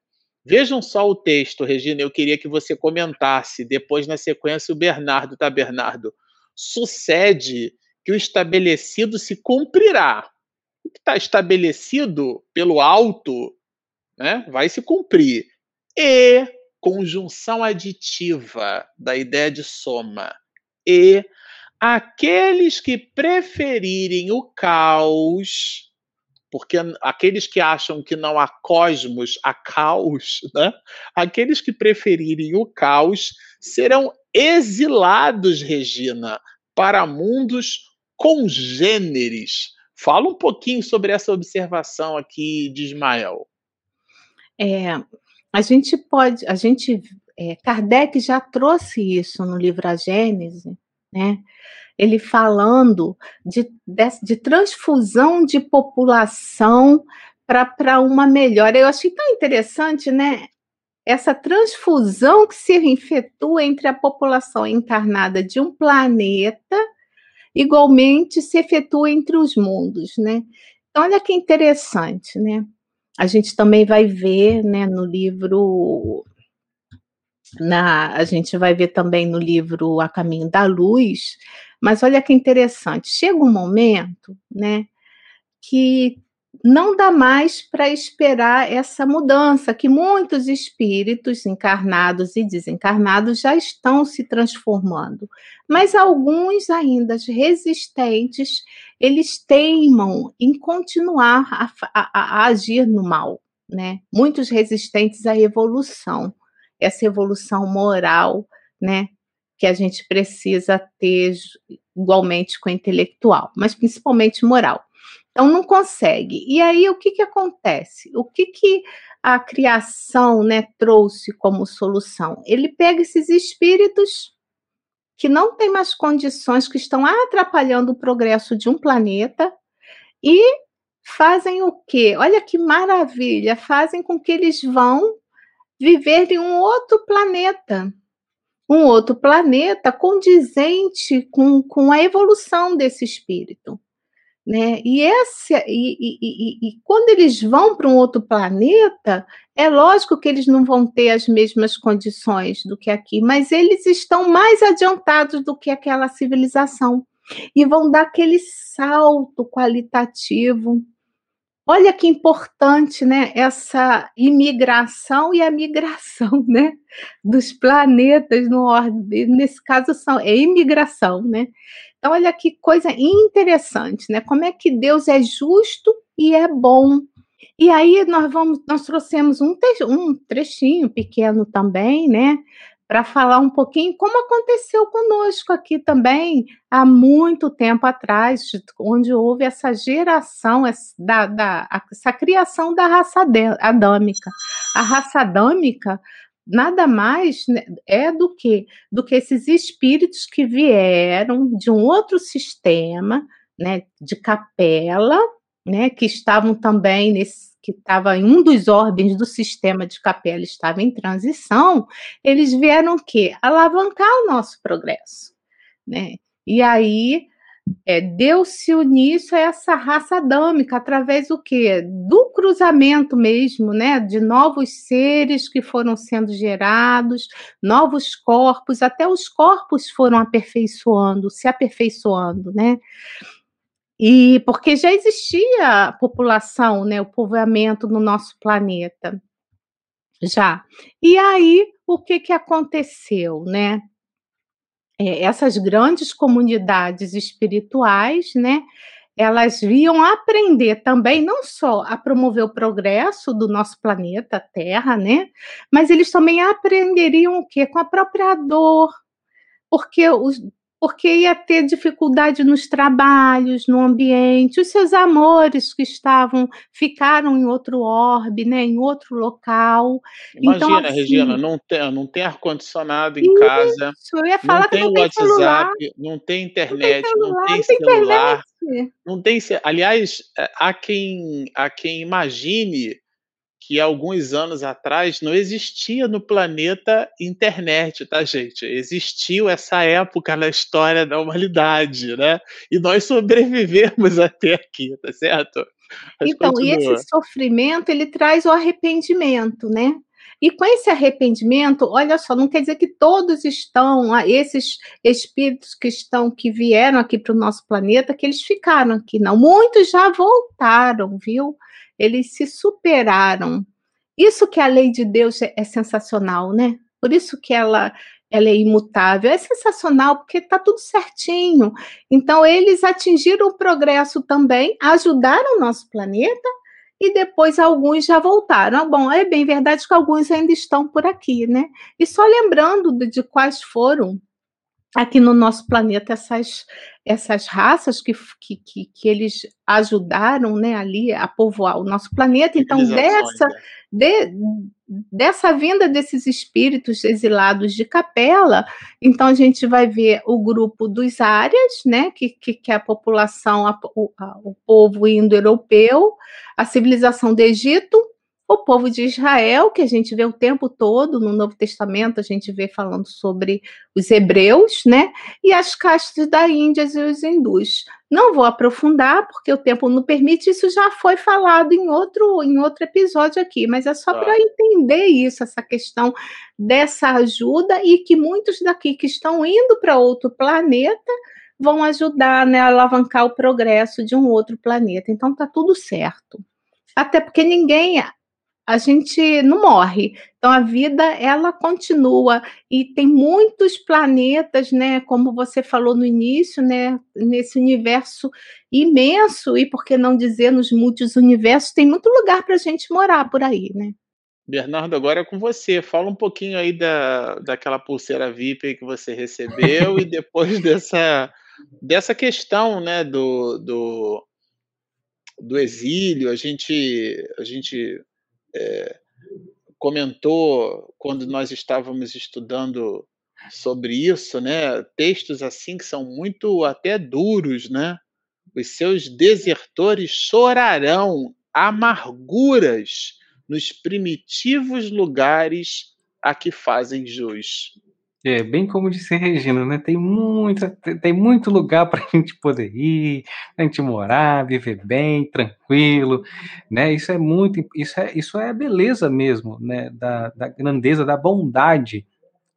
vejam só o texto, Regina, eu queria que você comentasse, depois na sequência o Bernardo, tá, Bernardo? Sucede que o estabelecido se cumprirá. O que está estabelecido pelo alto né, vai se cumprir. E conjunção aditiva da ideia de soma. E Aqueles que preferirem o caos porque aqueles que acham que não há cosmos, há caos, né? aqueles que preferirem o caos serão exilados, Regina, para mundos congêneres. Fala um pouquinho sobre essa observação aqui de Ismael. É, a gente pode, a gente, é, Kardec já trouxe isso no livro A Gênese, né? ele falando de, de, de transfusão de população para uma melhora. Eu achei tão interessante, né? Essa transfusão que se efetua entre a população encarnada de um planeta, igualmente se efetua entre os mundos, né? Então, olha que interessante, né? A gente também vai ver, né, no livro na, a gente vai ver também no livro A Caminho da Luz, mas olha que interessante, chega um momento, né, que não dá mais para esperar essa mudança, que muitos espíritos encarnados e desencarnados já estão se transformando, mas alguns ainda resistentes, eles teimam em continuar a, a, a agir no mal, né? Muitos resistentes à evolução, essa evolução moral, né? que a gente precisa ter igualmente com intelectual, mas principalmente moral. Então não consegue. E aí o que que acontece? O que que a criação, né, trouxe como solução? Ele pega esses espíritos que não têm mais condições, que estão atrapalhando o progresso de um planeta e fazem o quê? Olha que maravilha, fazem com que eles vão viver em um outro planeta um outro planeta condizente com, com a evolução desse espírito. Né? E, esse, e, e, e, e quando eles vão para um outro planeta, é lógico que eles não vão ter as mesmas condições do que aqui, mas eles estão mais adiantados do que aquela civilização e vão dar aquele salto qualitativo Olha que importante, né? Essa imigração e a migração, né? Dos planetas no ordem. Nesse caso são é imigração, né? Então olha que coisa interessante, né? Como é que Deus é justo e é bom. E aí nós vamos, nós trouxemos um, um trechinho pequeno também, né? Para falar um pouquinho como aconteceu conosco aqui também, há muito tempo atrás, onde houve essa geração, da, da, essa criação da raça adâmica. A raça adâmica nada mais né, é do que do que esses espíritos que vieram de um outro sistema, né, de capela, né, que estavam também nesse que estava em um dos ordens do sistema de capela estava em transição, eles vieram o quê? Alavancar o nosso progresso, né? E aí é, deu-se início a essa raça adâmica através do quê? Do cruzamento mesmo, né? De novos seres que foram sendo gerados, novos corpos, até os corpos foram aperfeiçoando, se aperfeiçoando, né? E porque já existia população, né, o povoamento no nosso planeta. Já. E aí, o que, que aconteceu, né? É, essas grandes comunidades espirituais, né? Elas viam aprender também não só a promover o progresso do nosso planeta Terra, né? Mas eles também aprenderiam o quê? Com a própria dor, porque os, porque ia ter dificuldade nos trabalhos, no ambiente, os seus amores que estavam ficaram em outro orbe, né, em outro local. Imagina, então, assim, Regina, não tem, não tem ar condicionado em isso, casa. Eu ia falar não tem não WhatsApp, celular. não tem internet, não tem, celular, não tem, celular, não tem Aliás, é, há quem há quem imagine que alguns anos atrás não existia no planeta internet, tá, gente? Existiu essa época na história da humanidade, né? E nós sobrevivemos até aqui, tá certo? Mas então, continua. e esse sofrimento, ele traz o arrependimento, né? E com esse arrependimento, olha só, não quer dizer que todos estão, esses espíritos que estão, que vieram aqui para o nosso planeta, que eles ficaram aqui, não. Muitos já voltaram, viu? Eles se superaram. Isso que a lei de Deus é, é sensacional, né? Por isso que ela ela é imutável. É sensacional porque está tudo certinho. Então, eles atingiram o progresso também, ajudaram o nosso planeta e depois alguns já voltaram. Ah, bom, é bem verdade que alguns ainda estão por aqui, né? E só lembrando de, de quais foram aqui no nosso planeta essas, essas raças que, que, que, que, eles ajudaram né, ali a povoar o nosso planeta. Então, dessa, né? de, dessa vinda desses espíritos exilados de capela, então a gente vai ver o grupo dos áreas, né, que, que, que é a população, a, o, a, o povo indo-europeu, a civilização do Egito, o povo de Israel, que a gente vê o tempo todo no Novo Testamento, a gente vê falando sobre os hebreus, né? E as castas da Índia e os hindus. Não vou aprofundar, porque o tempo não permite, isso já foi falado em outro, em outro episódio aqui, mas é só tá. para entender isso, essa questão dessa ajuda e que muitos daqui que estão indo para outro planeta vão ajudar né, a alavancar o progresso de um outro planeta. Então tá tudo certo. Até porque ninguém a gente não morre. Então a vida ela continua e tem muitos planetas, né, como você falou no início, né, nesse universo imenso e por que não dizer nos muitos universos, tem muito lugar para a gente morar por aí, né? Bernardo, agora é com você. Fala um pouquinho aí da, daquela pulseira VIP que você recebeu e depois dessa, dessa questão, né, do, do, do exílio. A gente, a gente é, comentou quando nós estávamos estudando sobre isso, né? Textos assim que são muito até duros, né? Os seus desertores chorarão amarguras nos primitivos lugares a que fazem jus. É, bem como disse Regina, né? Tem, muita, tem muito lugar para a gente poder ir, a gente morar, viver bem, tranquilo, né? Isso é muito, isso é, isso é a beleza mesmo, né? Da, da grandeza, da bondade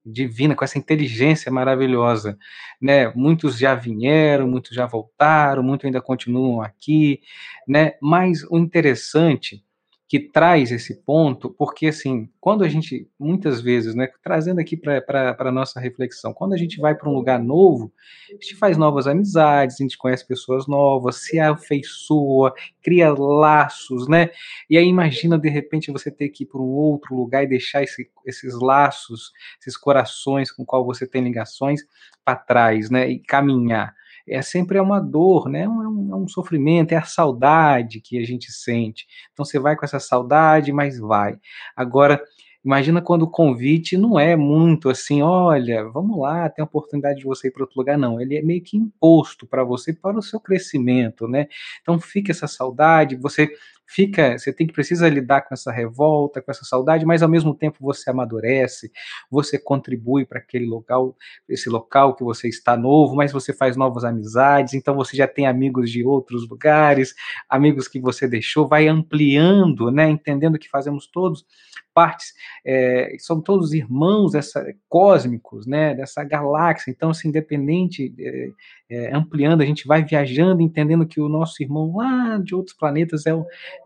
divina, com essa inteligência maravilhosa, né? Muitos já vieram, muitos já voltaram, muitos ainda continuam aqui, né? Mas o interessante que traz esse ponto, porque assim, quando a gente, muitas vezes, né, trazendo aqui para a nossa reflexão, quando a gente vai para um lugar novo, a gente faz novas amizades, a gente conhece pessoas novas, se afeiçoa, cria laços, né? E aí imagina de repente você ter que ir para um outro lugar e deixar esse, esses laços, esses corações com qual você tem ligações para trás, né? E caminhar é sempre é uma dor, né? É um, é um sofrimento, é a saudade que a gente sente. Então você vai com essa saudade, mas vai. Agora, imagina quando o convite não é muito assim, olha, vamos lá, tem a oportunidade de você ir para outro lugar, não. Ele é meio que imposto para você, para o seu crescimento, né? Então fica essa saudade, você fica, você tem que precisa lidar com essa revolta, com essa saudade, mas ao mesmo tempo você amadurece, você contribui para aquele local, esse local que você está novo, mas você faz novas amizades, então você já tem amigos de outros lugares, amigos que você deixou, vai ampliando, né, entendendo que fazemos todos partes, é, são todos irmãos dessa, cósmicos, né, dessa galáxia, então, assim, independente, é, é, ampliando, a gente vai viajando, entendendo que o nosso irmão lá de outros planetas é,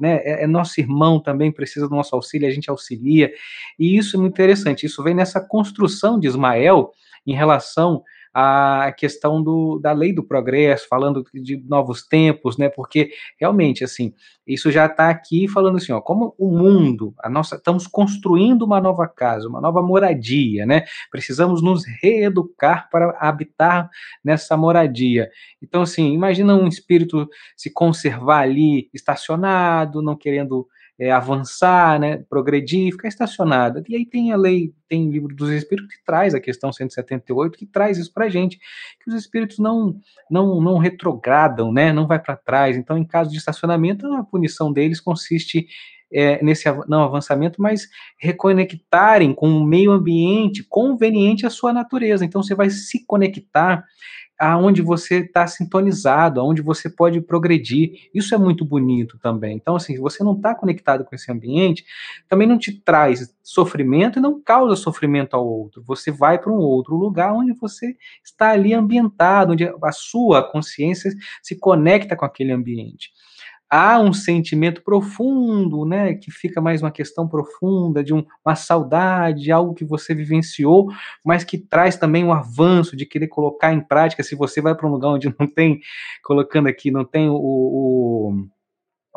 né, é, é, nosso irmão também, precisa do nosso auxílio, a gente auxilia, e isso é muito interessante, isso vem nessa construção de Ismael em relação a questão do, da lei do progresso, falando de novos tempos, né? Porque realmente, assim, isso já está aqui falando assim, ó, como o mundo, a nossa, estamos construindo uma nova casa, uma nova moradia, né? Precisamos nos reeducar para habitar nessa moradia. Então, assim, imagina um espírito se conservar ali estacionado, não querendo é, avançar, né, progredir, ficar estacionada. E aí tem a lei, tem o livro dos espíritos que traz a questão 178 que traz isso para gente, que os espíritos não não não retrogradam, né, não vai para trás. Então, em caso de estacionamento, a punição deles consiste é, nesse não avançamento, mas reconectarem com o meio ambiente conveniente à sua natureza. Então, você vai se conectar aonde você está sintonizado, aonde você pode progredir. Isso é muito bonito também. Então, assim, se você não está conectado com esse ambiente, também não te traz sofrimento e não causa sofrimento ao outro. Você vai para um outro lugar onde você está ali ambientado, onde a sua consciência se conecta com aquele ambiente. Há um sentimento profundo, né, que fica mais uma questão profunda de um, uma saudade, algo que você vivenciou, mas que traz também um avanço de querer colocar em prática. Se você vai para um lugar onde não tem, colocando aqui, não tem o, o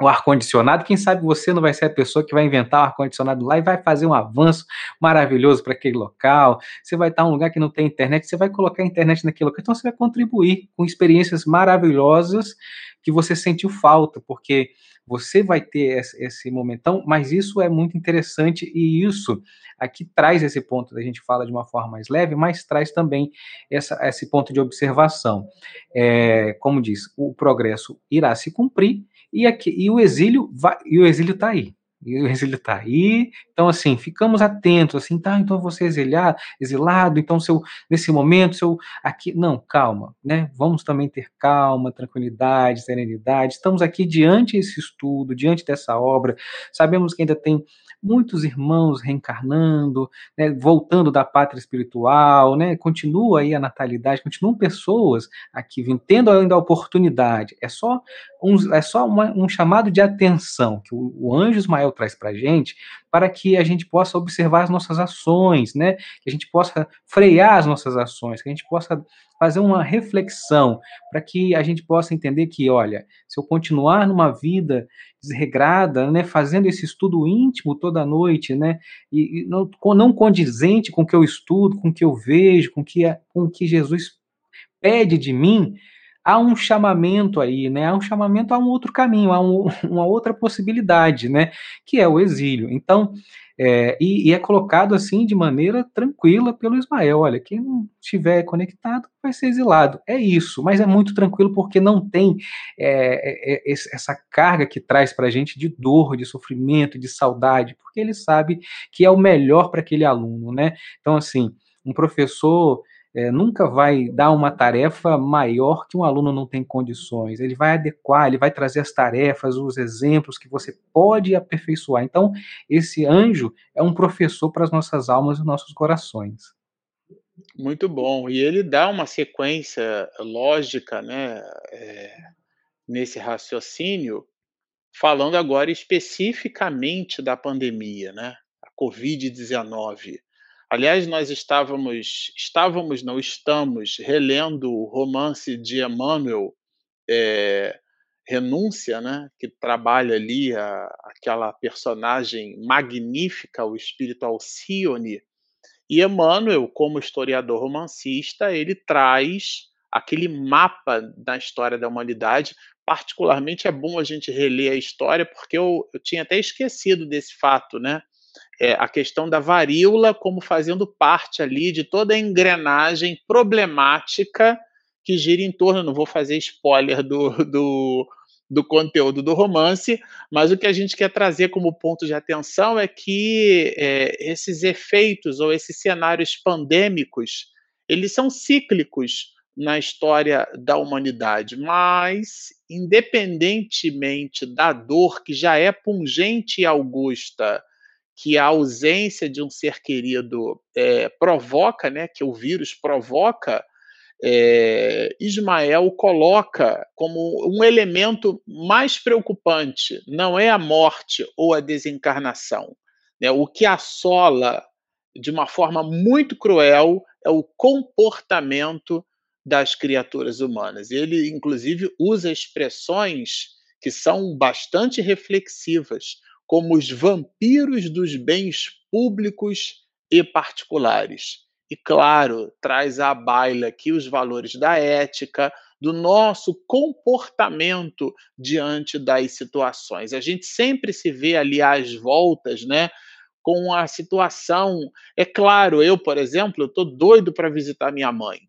o ar-condicionado, quem sabe você não vai ser a pessoa que vai inventar o ar-condicionado lá e vai fazer um avanço maravilhoso para aquele local. Você vai estar em um lugar que não tem internet, você vai colocar a internet naquele local, então você vai contribuir com experiências maravilhosas que você sentiu falta, porque você vai ter esse, momentão, mas isso é muito interessante e isso aqui traz esse ponto, a gente fala de uma forma mais leve, mas traz também essa, esse ponto de observação. É, como diz, o progresso irá se cumprir e, aqui, e o exílio e o exílio está aí. O exílio está aí. Então, assim, ficamos atentos, assim, tá, então você é exilado, exilado, então seu, nesse momento, seu, aqui, não, calma, né, vamos também ter calma, tranquilidade, serenidade, estamos aqui diante desse estudo, diante dessa obra, sabemos que ainda tem muitos irmãos reencarnando, né, voltando da pátria espiritual, né, continua aí a natalidade, continuam pessoas aqui tendo ainda a oportunidade. É só um, é só uma, um chamado de atenção que o, o anjo Ismael traz para a gente, para que a gente possa observar as nossas ações, né, que a gente possa frear as nossas ações, que a gente possa fazer uma reflexão para que a gente possa entender que, olha, se eu continuar numa vida desregrada, né, fazendo esse estudo íntimo toda noite, né, e, e não, não condizente com o que eu estudo, com o que eu vejo, com que, com o que Jesus pede de mim, há um chamamento aí, né? Há um chamamento a um outro caminho, a um, uma outra possibilidade, né? Que é o exílio. Então, é, e, e, é colocado assim de maneira tranquila pelo Ismael. Olha, quem não estiver conectado vai ser exilado. É isso, mas é muito tranquilo porque não tem é, é, é essa carga que traz para a gente de dor, de sofrimento, de saudade, porque ele sabe que é o melhor para aquele aluno, né? Então, assim, um professor é, nunca vai dar uma tarefa maior que um aluno não tem condições. Ele vai adequar, ele vai trazer as tarefas, os exemplos que você pode aperfeiçoar. Então, esse anjo é um professor para as nossas almas e nossos corações. Muito bom. E ele dá uma sequência lógica, né, é, nesse raciocínio, falando agora especificamente da pandemia, né, a Covid-19. Aliás, nós estávamos, estávamos, não estamos, relendo o romance de Emmanuel, é, Renúncia, né, que trabalha ali a, aquela personagem magnífica, o espírito Alcione. E Emmanuel, como historiador romancista, ele traz aquele mapa da história da humanidade. Particularmente é bom a gente reler a história, porque eu, eu tinha até esquecido desse fato, né? É, a questão da varíola como fazendo parte ali de toda a engrenagem problemática que gira em torno, não vou fazer spoiler do, do, do conteúdo do romance, mas o que a gente quer trazer como ponto de atenção é que é, esses efeitos ou esses cenários pandêmicos, eles são cíclicos na história da humanidade, mas independentemente da dor que já é pungente e augusta que a ausência de um ser querido é, provoca, né, que o vírus provoca, é, Ismael coloca como um elemento mais preocupante, não é a morte ou a desencarnação. Né? O que assola de uma forma muito cruel é o comportamento das criaturas humanas. Ele, inclusive, usa expressões que são bastante reflexivas como os vampiros dos bens públicos e particulares. E, claro, traz à baila aqui os valores da ética, do nosso comportamento diante das situações. A gente sempre se vê ali às voltas, né? Com a situação. É claro, eu, por exemplo, estou doido para visitar minha mãe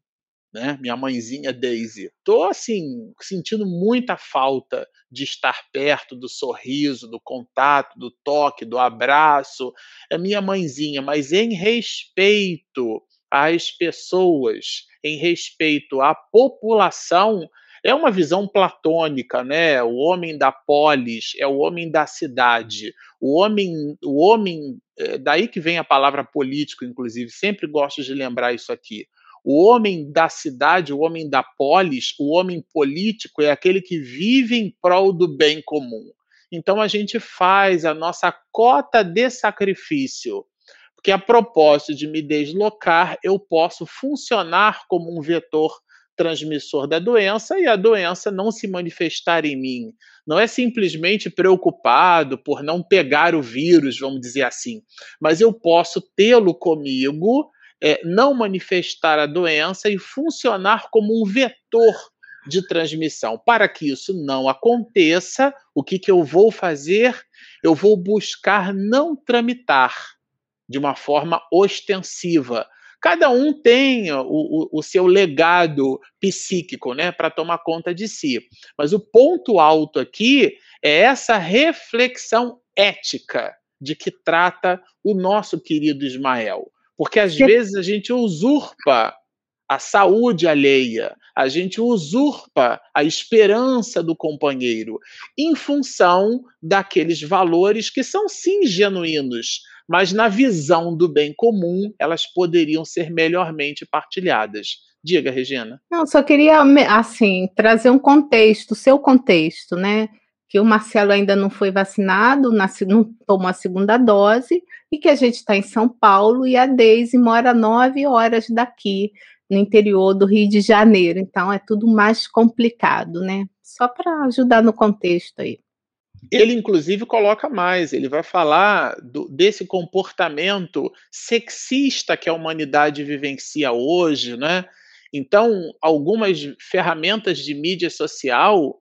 né? Minha mãezinha Daisy. Tô assim sentindo muita falta de estar perto do sorriso, do contato, do toque, do abraço. É minha mãezinha, mas em respeito às pessoas, em respeito à população, é uma visão platônica, né? O homem da polis é o homem da cidade. O homem, o homem, é daí que vem a palavra político, inclusive, sempre gosto de lembrar isso aqui. O homem da cidade, o homem da polis, o homem político é aquele que vive em prol do bem comum. Então a gente faz a nossa cota de sacrifício, porque a propósito de me deslocar, eu posso funcionar como um vetor transmissor da doença e a doença não se manifestar em mim. Não é simplesmente preocupado por não pegar o vírus, vamos dizer assim, mas eu posso tê-lo comigo, é, não manifestar a doença e funcionar como um vetor de transmissão. Para que isso não aconteça, o que, que eu vou fazer? Eu vou buscar não tramitar de uma forma ostensiva, Cada um tem o, o, o seu legado psíquico, né, para tomar conta de si. Mas o ponto alto aqui é essa reflexão ética de que trata o nosso querido Ismael. Porque às Sim. vezes a gente usurpa a saúde alheia, a gente usurpa a esperança do companheiro em função daqueles valores que são sim genuínos, mas na visão do bem comum, elas poderiam ser melhormente partilhadas. Diga, Regina. Não, só queria, assim, trazer um contexto, seu contexto, né? Que o Marcelo ainda não foi vacinado, não tomou a segunda dose, e que a gente está em São Paulo e a Deise mora nove horas daqui, no interior do Rio de Janeiro. Então é tudo mais complicado, né? Só para ajudar no contexto aí. Ele, inclusive, coloca mais, ele vai falar do, desse comportamento sexista que a humanidade vivencia hoje, né? Então, algumas ferramentas de mídia social,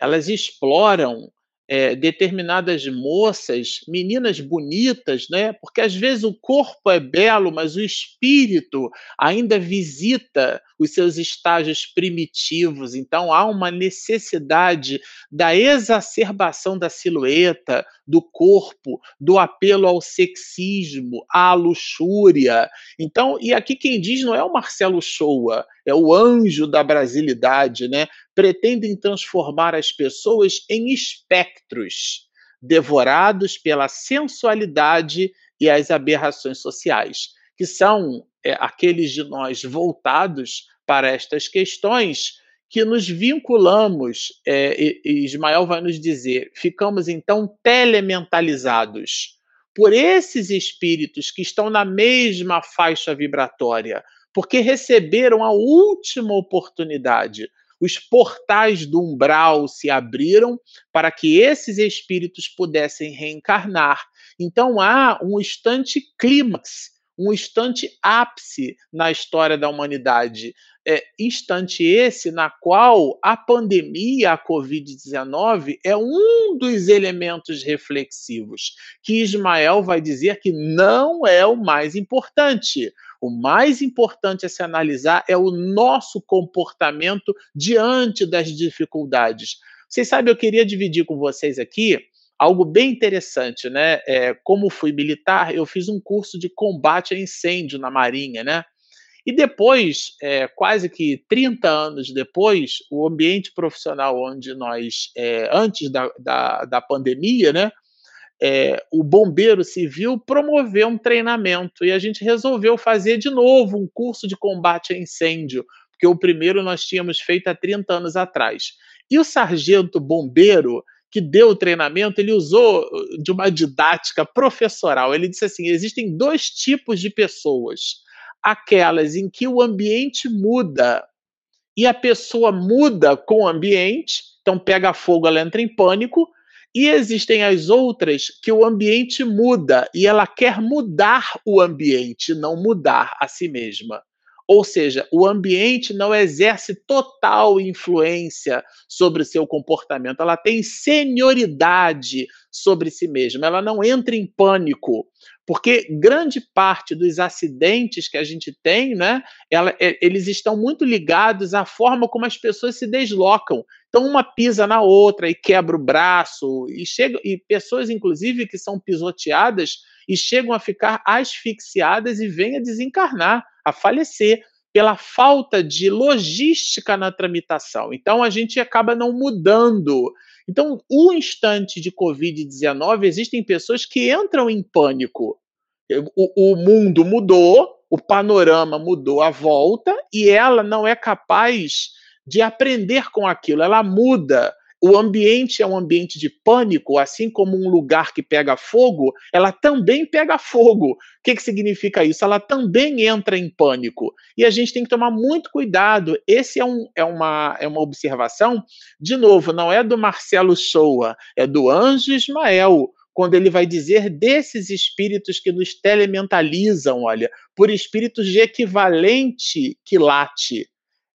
elas exploram é, determinadas moças, meninas bonitas, né? Porque às vezes o corpo é belo, mas o espírito ainda visita os seus estágios primitivos. Então há uma necessidade da exacerbação da silhueta, do corpo, do apelo ao sexismo, à luxúria. Então, e aqui quem diz não é o Marcelo Shoa, é o anjo da brasilidade, né? Pretendem transformar as pessoas em espectros, devorados pela sensualidade e as aberrações sociais, que são é, aqueles de nós voltados para estas questões que nos vinculamos, é, e Ismael vai nos dizer, ficamos então telementalizados por esses espíritos que estão na mesma faixa vibratória, porque receberam a última oportunidade. Os portais do umbral se abriram para que esses espíritos pudessem reencarnar. Então há um instante clímax um instante ápice na história da humanidade. É, instante esse na qual a pandemia, a Covid-19, é um dos elementos reflexivos, que Ismael vai dizer que não é o mais importante. O mais importante a se analisar é o nosso comportamento diante das dificuldades. Vocês sabem, eu queria dividir com vocês aqui algo bem interessante, né? É, como fui militar, eu fiz um curso de combate a incêndio na Marinha, né? E depois, é, quase que 30 anos depois, o ambiente profissional onde nós, é, antes da, da, da, pandemia, né? É, o bombeiro civil promoveu um treinamento e a gente resolveu fazer de novo um curso de combate a incêndio, porque o primeiro nós tínhamos feito há 30 anos atrás. E o sargento bombeiro, que deu o treinamento, ele usou uh, de uma didática professoral. Ele disse assim: existem dois tipos de pessoas. Aquelas em que o ambiente muda e a pessoa muda com o ambiente, então pega fogo, ela entra em pânico, e existem as outras que o ambiente muda e ela quer mudar o ambiente, não mudar a si mesma. Ou seja, o ambiente não exerce total influência sobre o seu comportamento, ela tem senioridade sobre si mesma, ela não entra em pânico, porque grande parte dos acidentes que a gente tem, né, ela, é, eles estão muito ligados à forma como as pessoas se deslocam. Então, uma pisa na outra e quebra o braço, e, chega, e pessoas, inclusive, que são pisoteadas e chegam a ficar asfixiadas e vêm a desencarnar a falecer pela falta de logística na tramitação. Então a gente acaba não mudando. Então, o instante de Covid-19, existem pessoas que entram em pânico. O, o mundo mudou, o panorama mudou à volta e ela não é capaz de aprender com aquilo. Ela muda. O ambiente é um ambiente de pânico, assim como um lugar que pega fogo, ela também pega fogo. O que, que significa isso? Ela também entra em pânico. E a gente tem que tomar muito cuidado. Esse é, um, é, uma, é uma observação, de novo, não é do Marcelo Shoa, é do Anjo Ismael quando ele vai dizer desses espíritos que nos telementalizam, olha, por espíritos de equivalente quilate,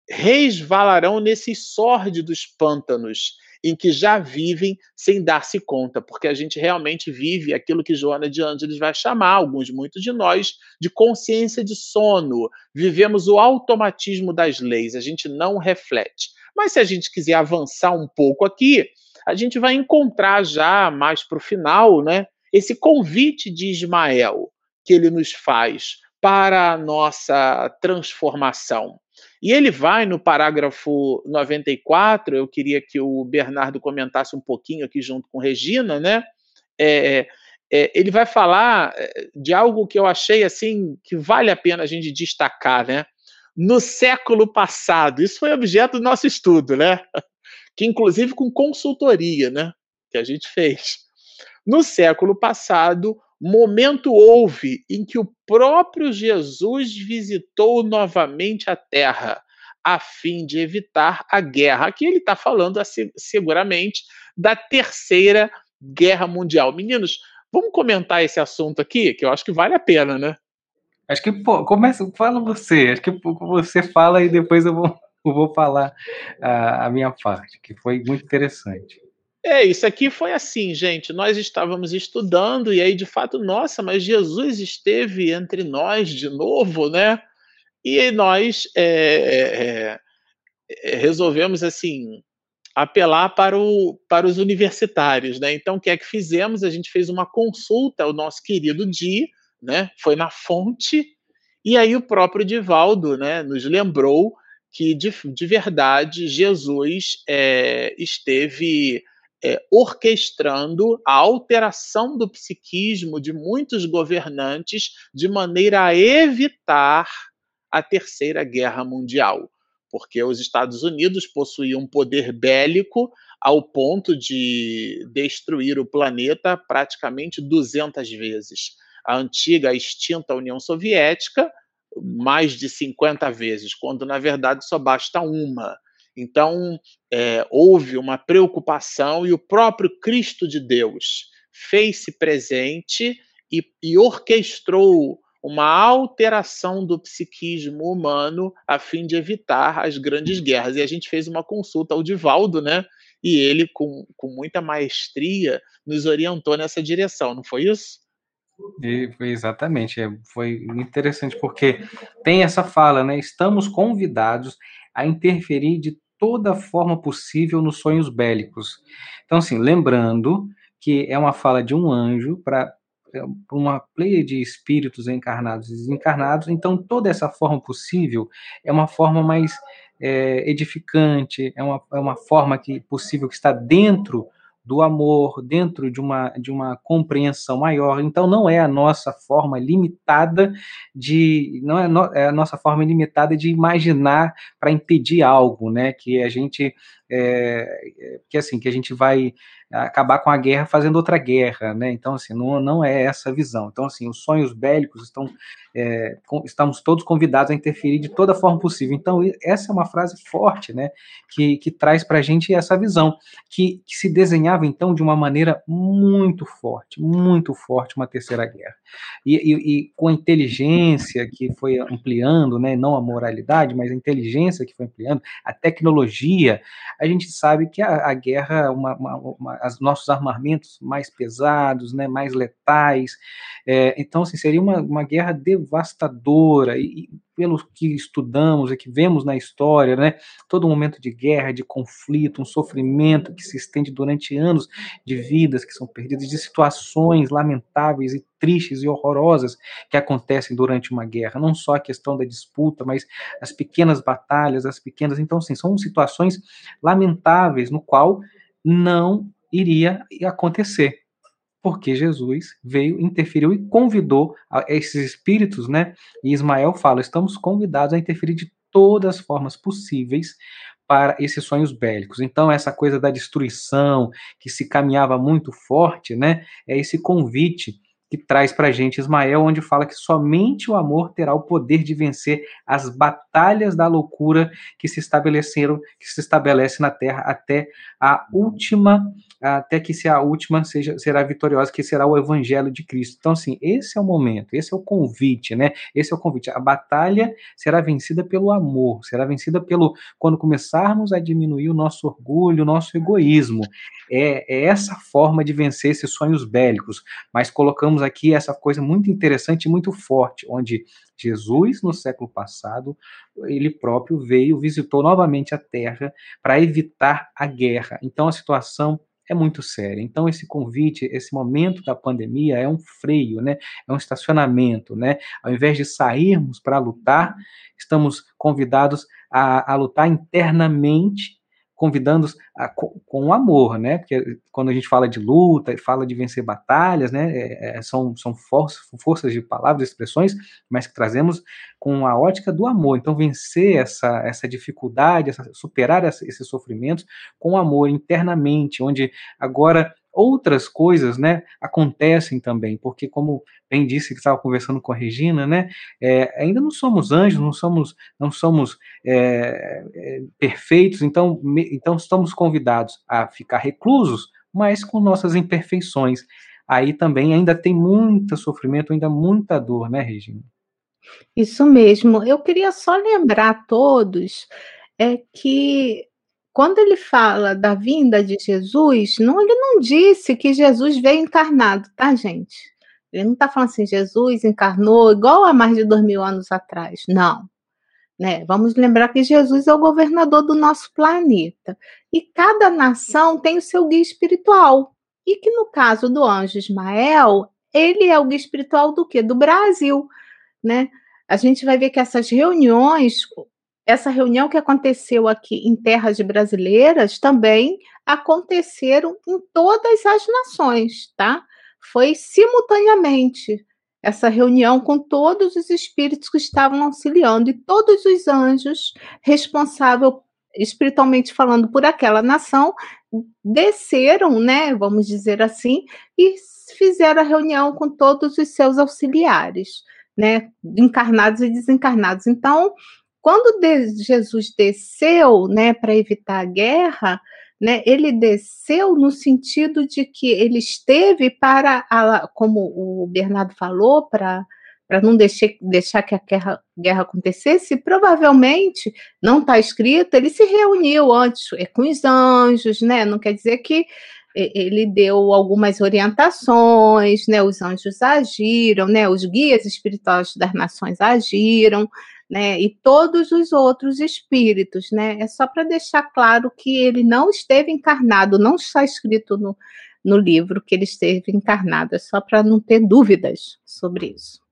resvalarão nesses sórdidos pântanos em que já vivem sem dar-se conta, porque a gente realmente vive aquilo que Joana de Ângeles vai chamar, alguns, muitos de nós, de consciência de sono. Vivemos o automatismo das leis, a gente não reflete. Mas se a gente quiser avançar um pouco aqui, a gente vai encontrar já mais para o final, né, esse convite de Ismael que ele nos faz para a nossa transformação. E ele vai no parágrafo 94, eu queria que o Bernardo comentasse um pouquinho aqui junto com Regina, né? É, é, ele vai falar é, de algo que eu achei assim que vale a pena a gente destacar, né? No século passado, isso foi objeto do nosso estudo, né? Que inclusive com consultoria, né? Que a gente fez. No século passado, momento houve em que o próprio Jesus visitou novamente a terra, a fim de evitar a guerra. Aqui ele está falando assim, seguramente da terceira guerra mundial. Meninos, vamos comentar esse assunto aqui, que eu acho que vale a pena, né? Acho que, pô, começa, fala você, acho que você fala e depois eu vou, eu vou falar a, a minha parte, que foi muito interessante. É, isso aqui foi assim, gente. Nós estávamos estudando e aí, de fato, nossa, mas Jesus esteve entre nós de novo, né? E nós é, é, é, resolvemos, assim, apelar para, o, para os universitários, né? Então, o que é que fizemos? A gente fez uma consulta ao nosso querido Di, né? Foi na fonte, e aí o próprio Divaldo, né, nos lembrou que, de, de verdade, Jesus é, esteve é, orquestrando a alteração do psiquismo de muitos governantes de maneira a evitar a Terceira Guerra Mundial, porque os Estados Unidos possuíam um poder bélico ao ponto de destruir o planeta praticamente 200 vezes. A antiga, extinta União Soviética, mais de 50 vezes, quando na verdade só basta uma. Então, é, houve uma preocupação e o próprio Cristo de Deus fez-se presente e, e orquestrou uma alteração do psiquismo humano a fim de evitar as grandes guerras. E a gente fez uma consulta ao Divaldo, né? E ele, com, com muita maestria, nos orientou nessa direção, não foi isso? E, exatamente, é, foi interessante porque tem essa fala, né? Estamos convidados a interferir de toda forma possível nos sonhos bélicos. Então, assim, lembrando que é uma fala de um anjo para é, uma pleia de espíritos encarnados e desencarnados, então toda essa forma possível é uma forma mais é, edificante, é uma, é uma forma que possível que está dentro do amor, dentro de uma, de uma compreensão maior. Então, não é a nossa forma limitada de. Não é, no, é a nossa forma limitada de imaginar para impedir algo, né? Que a gente. É, que assim, que a gente vai acabar com a guerra fazendo outra guerra, né? Então, assim, não, não é essa a visão. Então, assim, os sonhos bélicos estão, é, com, estamos todos convidados a interferir de toda forma possível. Então, essa é uma frase forte, né? Que, que traz para a gente essa visão, que, que se desenhava, então, de uma maneira muito forte, muito forte, uma terceira guerra. E, e, e com a inteligência que foi ampliando, né? Não a moralidade, mas a inteligência que foi ampliando, a tecnologia, a gente sabe que a, a guerra, uma, uma, uma os nossos armamentos mais pesados, né, mais letais. É, então, assim, seria uma, uma guerra devastadora. E, pelo que estudamos e que vemos na história, né, todo momento de guerra, de conflito, um sofrimento que se estende durante anos de vidas que são perdidas, de situações lamentáveis e tristes e horrorosas que acontecem durante uma guerra, não só a questão da disputa, mas as pequenas batalhas, as pequenas, então sim, são situações lamentáveis no qual não iria acontecer. Porque Jesus veio, interferiu e convidou esses espíritos, né? E Ismael fala: estamos convidados a interferir de todas as formas possíveis para esses sonhos bélicos. Então, essa coisa da destruição, que se caminhava muito forte, né? É esse convite que traz para a gente Ismael, onde fala que somente o amor terá o poder de vencer as batalhas da loucura que se estabeleceram, que se estabelece na Terra até a última, até que se a última seja será vitoriosa, que será o Evangelho de Cristo. Então, assim, esse é o momento, esse é o convite, né? Esse é o convite. A batalha será vencida pelo amor, será vencida pelo quando começarmos a diminuir o nosso orgulho, o nosso egoísmo. É, é essa forma de vencer esses sonhos bélicos. Mas colocamos aqui essa coisa muito interessante e muito forte, onde Jesus, no século passado, ele próprio veio, visitou novamente a Terra para evitar a guerra. Então a situação é muito séria. Então esse convite, esse momento da pandemia é um freio, né? É um estacionamento, né? Ao invés de sairmos para lutar, estamos convidados a, a lutar internamente convidando-os com, com amor, né? Porque quando a gente fala de luta fala de vencer batalhas, né? É, é, são são forças, forças de palavras, expressões, mas que trazemos com a ótica do amor. Então, vencer essa, essa dificuldade, essa, superar esses sofrimentos com amor internamente, onde agora outras coisas, né, acontecem também, porque como bem disse que estava conversando com a Regina, né, é, ainda não somos anjos, não somos, não somos é, é, perfeitos, então, me, então estamos convidados a ficar reclusos, mas com nossas imperfeições. Aí também ainda tem muito sofrimento, ainda muita dor, né, Regina? Isso mesmo. Eu queria só lembrar a todos é que quando ele fala da vinda de Jesus, não, ele não disse que Jesus veio encarnado, tá, gente? Ele não está falando assim, Jesus encarnou igual há mais de dois mil anos atrás. Não. Né? Vamos lembrar que Jesus é o governador do nosso planeta. E cada nação tem o seu guia espiritual. E que no caso do anjo Ismael, ele é o guia espiritual do quê? Do Brasil. Né? A gente vai ver que essas reuniões, essa reunião que aconteceu aqui em terras brasileiras também aconteceram em todas as nações, tá? Foi simultaneamente essa reunião com todos os espíritos que estavam auxiliando e todos os anjos responsáveis espiritualmente falando por aquela nação desceram, né, vamos dizer assim, e fizeram a reunião com todos os seus auxiliares, né, encarnados e desencarnados. Então, quando Jesus desceu, né, para evitar a guerra, né, ele desceu no sentido de que ele esteve para, a, como o Bernardo falou, para para não deixar, deixar que a guerra, guerra acontecesse, provavelmente, não está escrito, ele se reuniu antes é, com os anjos, né? Não quer dizer que ele deu algumas orientações, né? Os anjos agiram, né? Os guias espirituais das nações agiram, né? E todos os outros espíritos, né? É só para deixar claro que ele não esteve encarnado, não está escrito no, no livro que ele esteve encarnado, é só para não ter dúvidas sobre isso.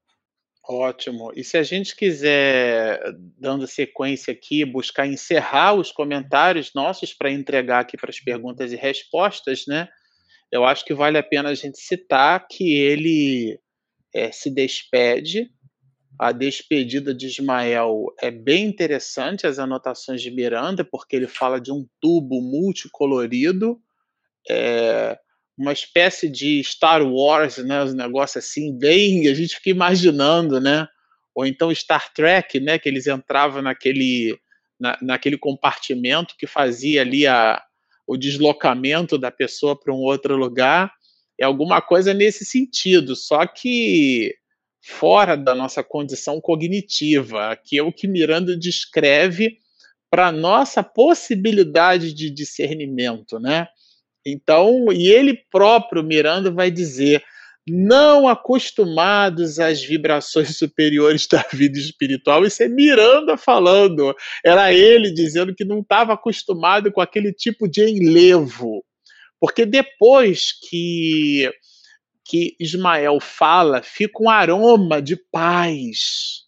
Ótimo. E se a gente quiser, dando sequência aqui, buscar encerrar os comentários nossos para entregar aqui para as perguntas e respostas, né? Eu acho que vale a pena a gente citar que ele é, se despede a despedida de Ismael é bem interessante, as anotações de Miranda, porque ele fala de um tubo multicolorido, é, uma espécie de Star Wars, né, um negócio assim, bem, a gente fica imaginando, né, ou então Star Trek, né, que eles entravam naquele, na, naquele compartimento que fazia ali a, o deslocamento da pessoa para um outro lugar, é alguma coisa nesse sentido, só que fora da nossa condição cognitiva, que é o que Miranda descreve para nossa possibilidade de discernimento, né? Então, e ele próprio Miranda vai dizer: não acostumados às vibrações superiores da vida espiritual. Isso é Miranda falando. Era ele dizendo que não estava acostumado com aquele tipo de enlevo. Porque depois que que Ismael fala fica um aroma de paz.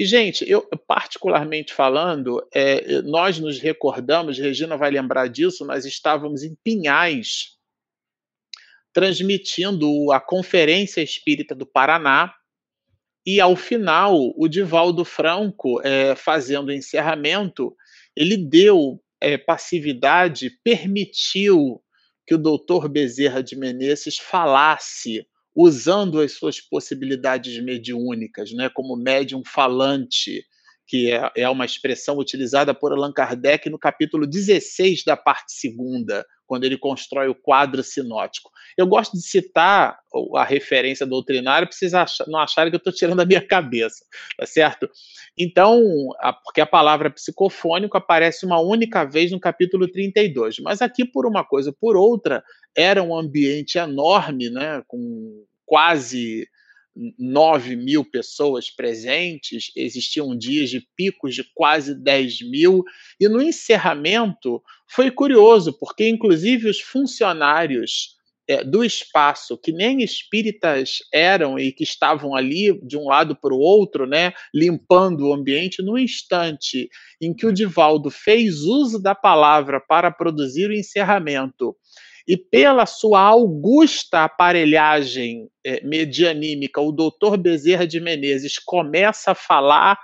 E, gente, eu particularmente falando, é, nós nos recordamos, Regina vai lembrar disso, nós estávamos em Pinhais, transmitindo a Conferência Espírita do Paraná. E ao final, o Divaldo Franco, é, fazendo o encerramento, ele deu é, passividade, permitiu que o doutor Bezerra de Menezes falasse usando as suas possibilidades mediúnicas, né, como médium falante, que é, é uma expressão utilizada por Allan Kardec no capítulo 16 da parte segunda, quando ele constrói o quadro sinótico. Eu gosto de citar a referência doutrinária para vocês não acharem que eu estou tirando da minha cabeça, tá certo? Então, porque a palavra psicofônico aparece uma única vez no capítulo 32, mas aqui, por uma coisa ou por outra, era um ambiente enorme, né, com quase 9 mil pessoas presentes, existiam dias de picos de quase 10 mil, e no encerramento foi curioso, porque inclusive os funcionários é, do espaço, que nem espíritas eram e que estavam ali de um lado para o outro, né, limpando o ambiente, no instante em que o Divaldo fez uso da palavra para produzir o encerramento e pela sua augusta aparelhagem é, medianímica, o doutor Bezerra de Menezes começa a falar,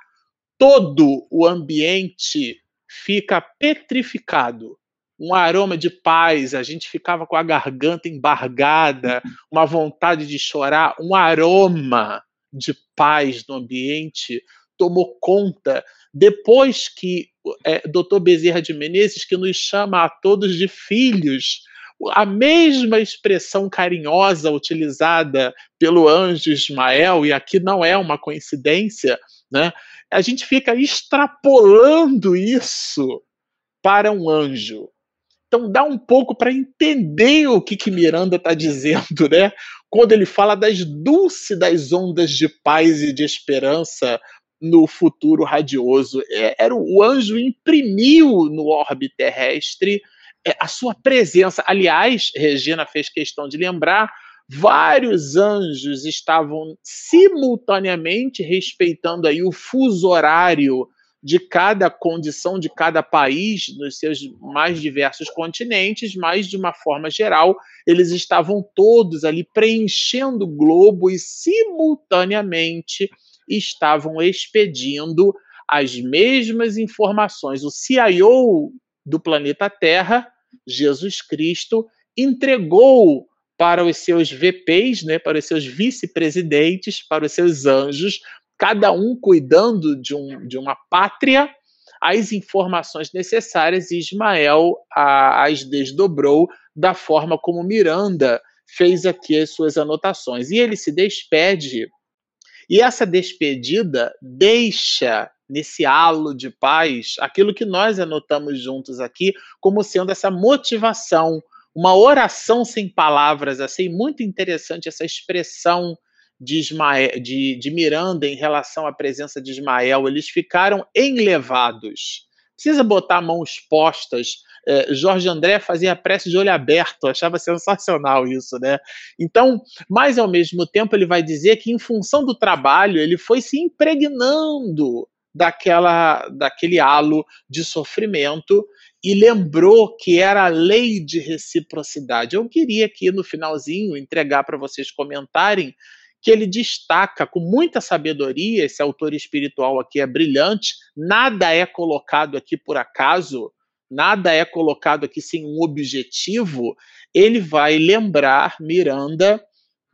todo o ambiente fica petrificado. Um aroma de paz, a gente ficava com a garganta embargada, uma vontade de chorar, um aroma de paz no ambiente tomou conta. Depois que é, doutor Bezerra de Menezes, que nos chama a todos de filhos, a mesma expressão carinhosa utilizada pelo anjo Ismael, e aqui não é uma coincidência, né? a gente fica extrapolando isso para um anjo. Então dá um pouco para entender o que, que Miranda está dizendo, né? Quando ele fala das dúlcidas ondas de paz e de esperança no futuro radioso. É, era o anjo imprimiu no orbe terrestre a sua presença. Aliás, Regina fez questão de lembrar, vários anjos estavam simultaneamente respeitando aí o fuso horário de cada condição de cada país nos seus mais diversos continentes, mas de uma forma geral, eles estavam todos ali preenchendo o globo e simultaneamente estavam expedindo as mesmas informações. O CIO do planeta Terra Jesus Cristo entregou para os seus VPs, né, para os seus vice-presidentes, para os seus anjos, cada um cuidando de, um, de uma pátria, as informações necessárias e Ismael a, as desdobrou da forma como Miranda fez aqui as suas anotações. E ele se despede, e essa despedida deixa nesse halo de paz, aquilo que nós anotamos juntos aqui como sendo essa motivação, uma oração sem palavras, assim, muito interessante essa expressão de, Ismael, de, de Miranda em relação à presença de Ismael, eles ficaram enlevados. Precisa botar mãos postas. É, Jorge André fazia prece de olho aberto, achava sensacional isso, né? Então, mas ao mesmo tempo ele vai dizer que em função do trabalho ele foi se impregnando daquela, daquele halo de sofrimento e lembrou que era a lei de reciprocidade. Eu queria aqui no finalzinho entregar para vocês comentarem que ele destaca com muita sabedoria, esse autor espiritual aqui é brilhante, nada é colocado aqui por acaso, nada é colocado aqui sem um objetivo, ele vai lembrar Miranda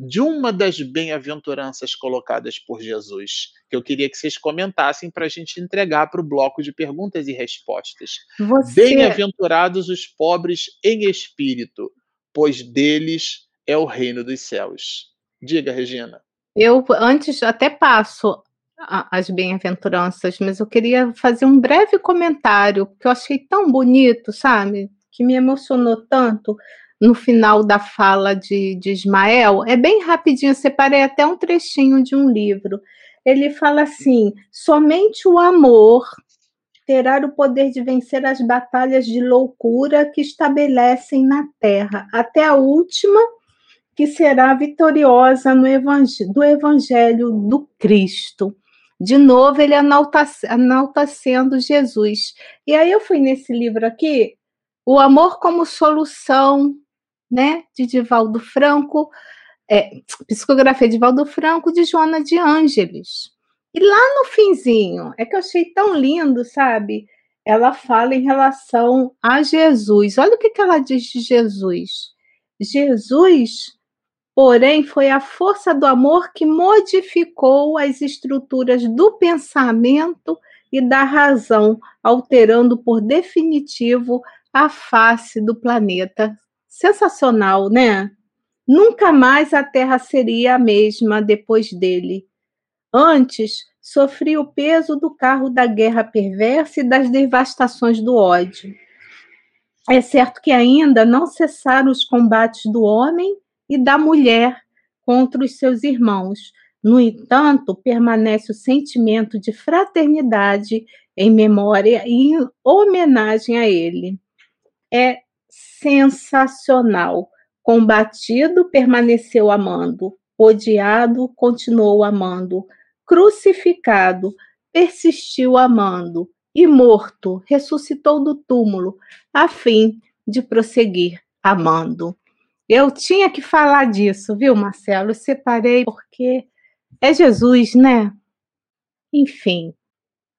de uma das bem-aventuranças colocadas por Jesus, que eu queria que vocês comentassem para a gente entregar para o bloco de perguntas e respostas. Você... Bem-aventurados os pobres em espírito, pois deles é o reino dos céus. Diga, Regina. Eu antes até passo as bem-aventuranças, mas eu queria fazer um breve comentário, porque eu achei tão bonito, sabe? Que me emocionou tanto no final da fala de, de Ismael, é bem rapidinho, separei até um trechinho de um livro. Ele fala assim: somente o amor terá o poder de vencer as batalhas de loucura que estabelecem na terra, até a última, que será vitoriosa no evangelho, do Evangelho do Cristo. De novo, ele enaltecendo Jesus. E aí eu fui nesse livro aqui, O Amor como Solução né, de Divaldo Franco, é, psicografia de Divaldo Franco, de Joana de Ângeles. E lá no finzinho, é que eu achei tão lindo, sabe? Ela fala em relação a Jesus. Olha o que, que ela diz de Jesus. Jesus, porém, foi a força do amor que modificou as estruturas do pensamento e da razão, alterando por definitivo a face do planeta. Sensacional, né? Nunca mais a Terra seria a mesma depois dele. Antes, sofria o peso do carro da guerra perversa e das devastações do ódio. É certo que ainda não cessaram os combates do homem e da mulher contra os seus irmãos. No entanto, permanece o sentimento de fraternidade em memória e em homenagem a ele. É sensacional. Combatido, permaneceu amando. Odiado, continuou amando crucificado, persistiu amando, e morto, ressuscitou do túmulo, a fim de prosseguir amando. Eu tinha que falar disso, viu, Marcelo? Eu separei porque é Jesus, né? Enfim.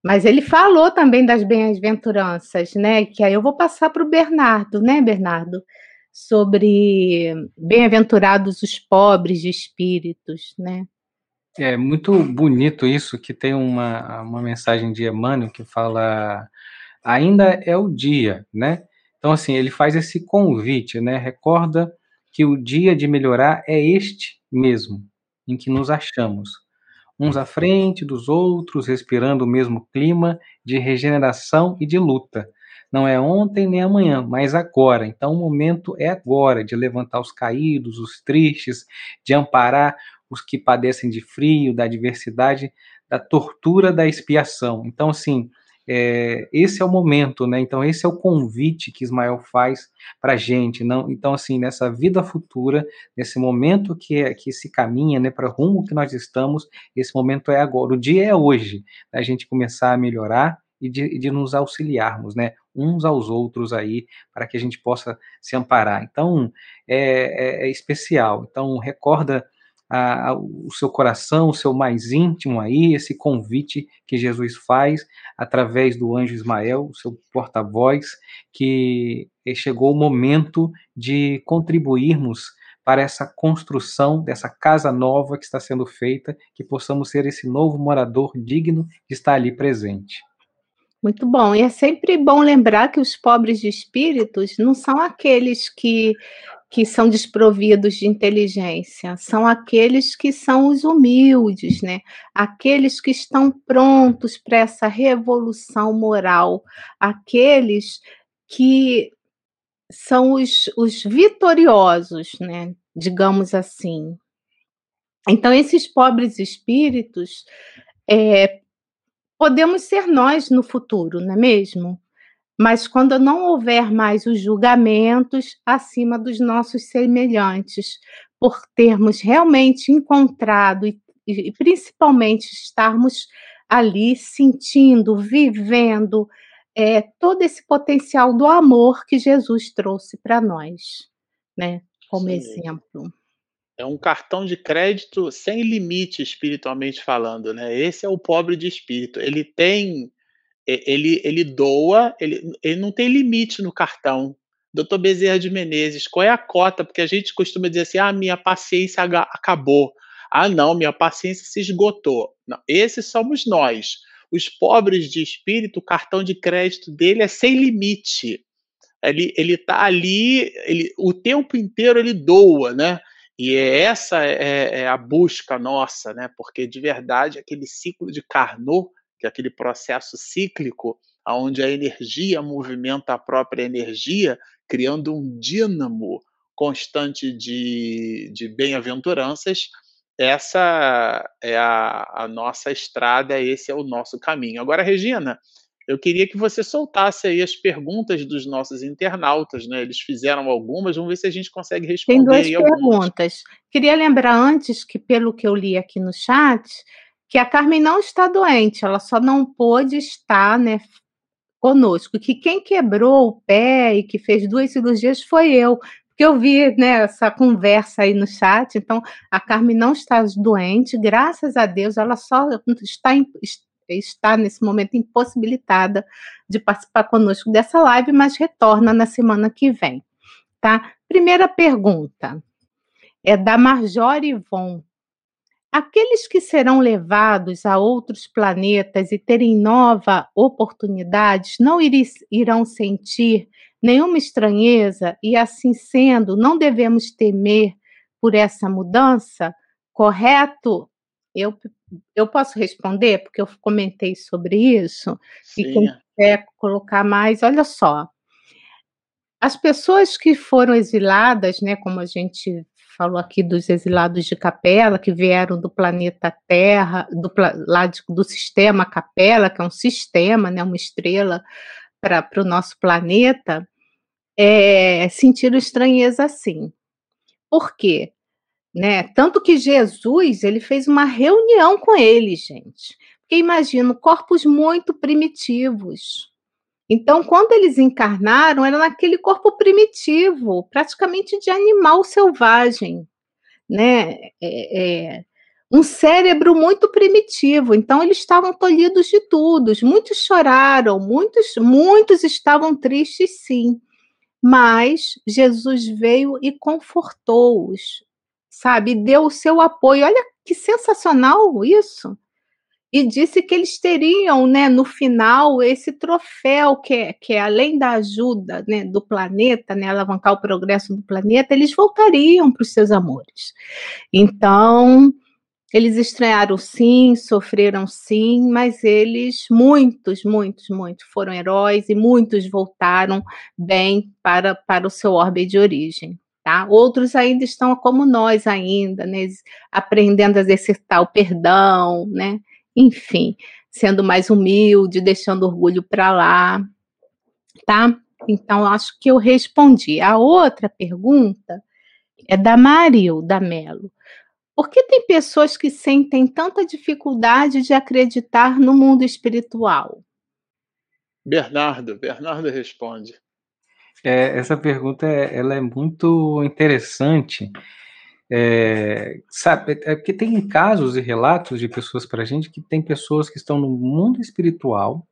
Mas ele falou também das bem-aventuranças, né? Que aí eu vou passar para o Bernardo, né, Bernardo? Sobre bem-aventurados os pobres de espíritos, né? É muito bonito isso, que tem uma, uma mensagem de Emmanuel que fala ainda é o dia, né? Então, assim, ele faz esse convite, né? Recorda que o dia de melhorar é este mesmo, em que nos achamos. Uns à frente dos outros, respirando o mesmo clima de regeneração e de luta. Não é ontem nem amanhã, mas agora. Então, o momento é agora de levantar os caídos, os tristes, de amparar os que padecem de frio, da adversidade, da tortura, da expiação. Então, assim, é, esse é o momento, né? Então, esse é o convite que Ismael faz para a gente. Não, então, assim, nessa vida futura, nesse momento que, é, que se caminha, né, para o rumo que nós estamos, esse momento é agora. O dia é hoje, né, a gente começar a melhorar e de, de, nos auxiliarmos, né, uns aos outros aí, para que a gente possa se amparar. Então, é, é, é especial. Então, recorda a, a, o seu coração, o seu mais íntimo aí, esse convite que Jesus faz através do anjo Ismael, o seu porta-voz, que chegou o momento de contribuirmos para essa construção dessa casa nova que está sendo feita, que possamos ser esse novo morador digno de estar ali presente. Muito bom. E é sempre bom lembrar que os pobres de espíritos não são aqueles que que são desprovidos de inteligência, são aqueles que são os humildes, né? Aqueles que estão prontos para essa revolução moral, aqueles que são os, os vitoriosos, né? Digamos assim. Então, esses pobres espíritos é, podemos ser nós no futuro, não é mesmo? Mas quando não houver mais os julgamentos acima dos nossos semelhantes, por termos realmente encontrado e, e principalmente estarmos ali sentindo, vivendo é, todo esse potencial do amor que Jesus trouxe para nós, né? Como Sim. exemplo. É um cartão de crédito sem limite, espiritualmente falando, né? Esse é o pobre de espírito. Ele tem ele, ele doa, ele, ele não tem limite no cartão. Doutor Bezerra de Menezes, qual é a cota? Porque a gente costuma dizer assim: ah, minha paciência acabou. Ah, não, minha paciência se esgotou. Não, esses somos nós. Os pobres de espírito, o cartão de crédito dele é sem limite. Ele está ali, ele, o tempo inteiro ele doa, né? E é essa é, é, a busca nossa, né? Porque de verdade aquele ciclo de Carnot que é aquele processo cíclico onde a energia movimenta a própria energia, criando um dínamo constante de, de bem-aventuranças, essa é a, a nossa estrada, esse é o nosso caminho. Agora, Regina, eu queria que você soltasse aí as perguntas dos nossos internautas, né? Eles fizeram algumas, vamos ver se a gente consegue responder. Tem duas perguntas. Algumas. Queria lembrar antes que, pelo que eu li aqui no chat, que a Carmen não está doente, ela só não pôde estar, né, conosco. Que quem quebrou o pé e que fez duas cirurgias foi eu, porque que eu vi né, essa conversa aí no chat. Então, a Carmen não está doente, graças a Deus, ela só está, está nesse momento impossibilitada de participar conosco dessa live, mas retorna na semana que vem. Tá? Primeira pergunta é da Marjorie Von. Aqueles que serão levados a outros planetas e terem nova oportunidades não irão sentir nenhuma estranheza e, assim sendo, não devemos temer por essa mudança? Correto? Eu, eu posso responder, porque eu comentei sobre isso. Sim. E quem quer colocar mais, olha só. As pessoas que foram exiladas, né, como a gente falou aqui dos exilados de Capela, que vieram do planeta Terra, do, lá de, do sistema Capela, que é um sistema, né, uma estrela para o nosso planeta, é, sentiram estranheza sim. Por quê? Né? Tanto que Jesus ele fez uma reunião com eles, gente. Porque imagino corpos muito primitivos. Então, quando eles encarnaram, era naquele corpo primitivo, praticamente de animal selvagem, né? É, é, um cérebro muito primitivo. Então, eles estavam tolhidos de tudo. Muitos choraram, muitos, muitos estavam tristes, sim. Mas Jesus veio e confortou-os, sabe? Deu o seu apoio. Olha que sensacional isso e disse que eles teriam, né, no final, esse troféu que é, que é além da ajuda né, do planeta, né, alavancar o progresso do planeta, eles voltariam para os seus amores. Então, eles estranharam sim, sofreram sim, mas eles, muitos, muitos, muitos, foram heróis e muitos voltaram bem para, para o seu orbe de origem. Tá? Outros ainda estão como nós ainda, né? aprendendo a exercitar o perdão, né? Enfim, sendo mais humilde, deixando orgulho para lá, tá? Então, acho que eu respondi. A outra pergunta é da Maril, da Melo. Por que tem pessoas que sentem tanta dificuldade de acreditar no mundo espiritual? Bernardo, Bernardo responde. É, essa pergunta é, ela é muito interessante é, sabe, é porque tem casos e relatos de pessoas para a gente que tem pessoas que estão no mundo espiritual,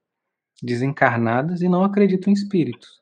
desencarnadas e não acreditam em espíritos.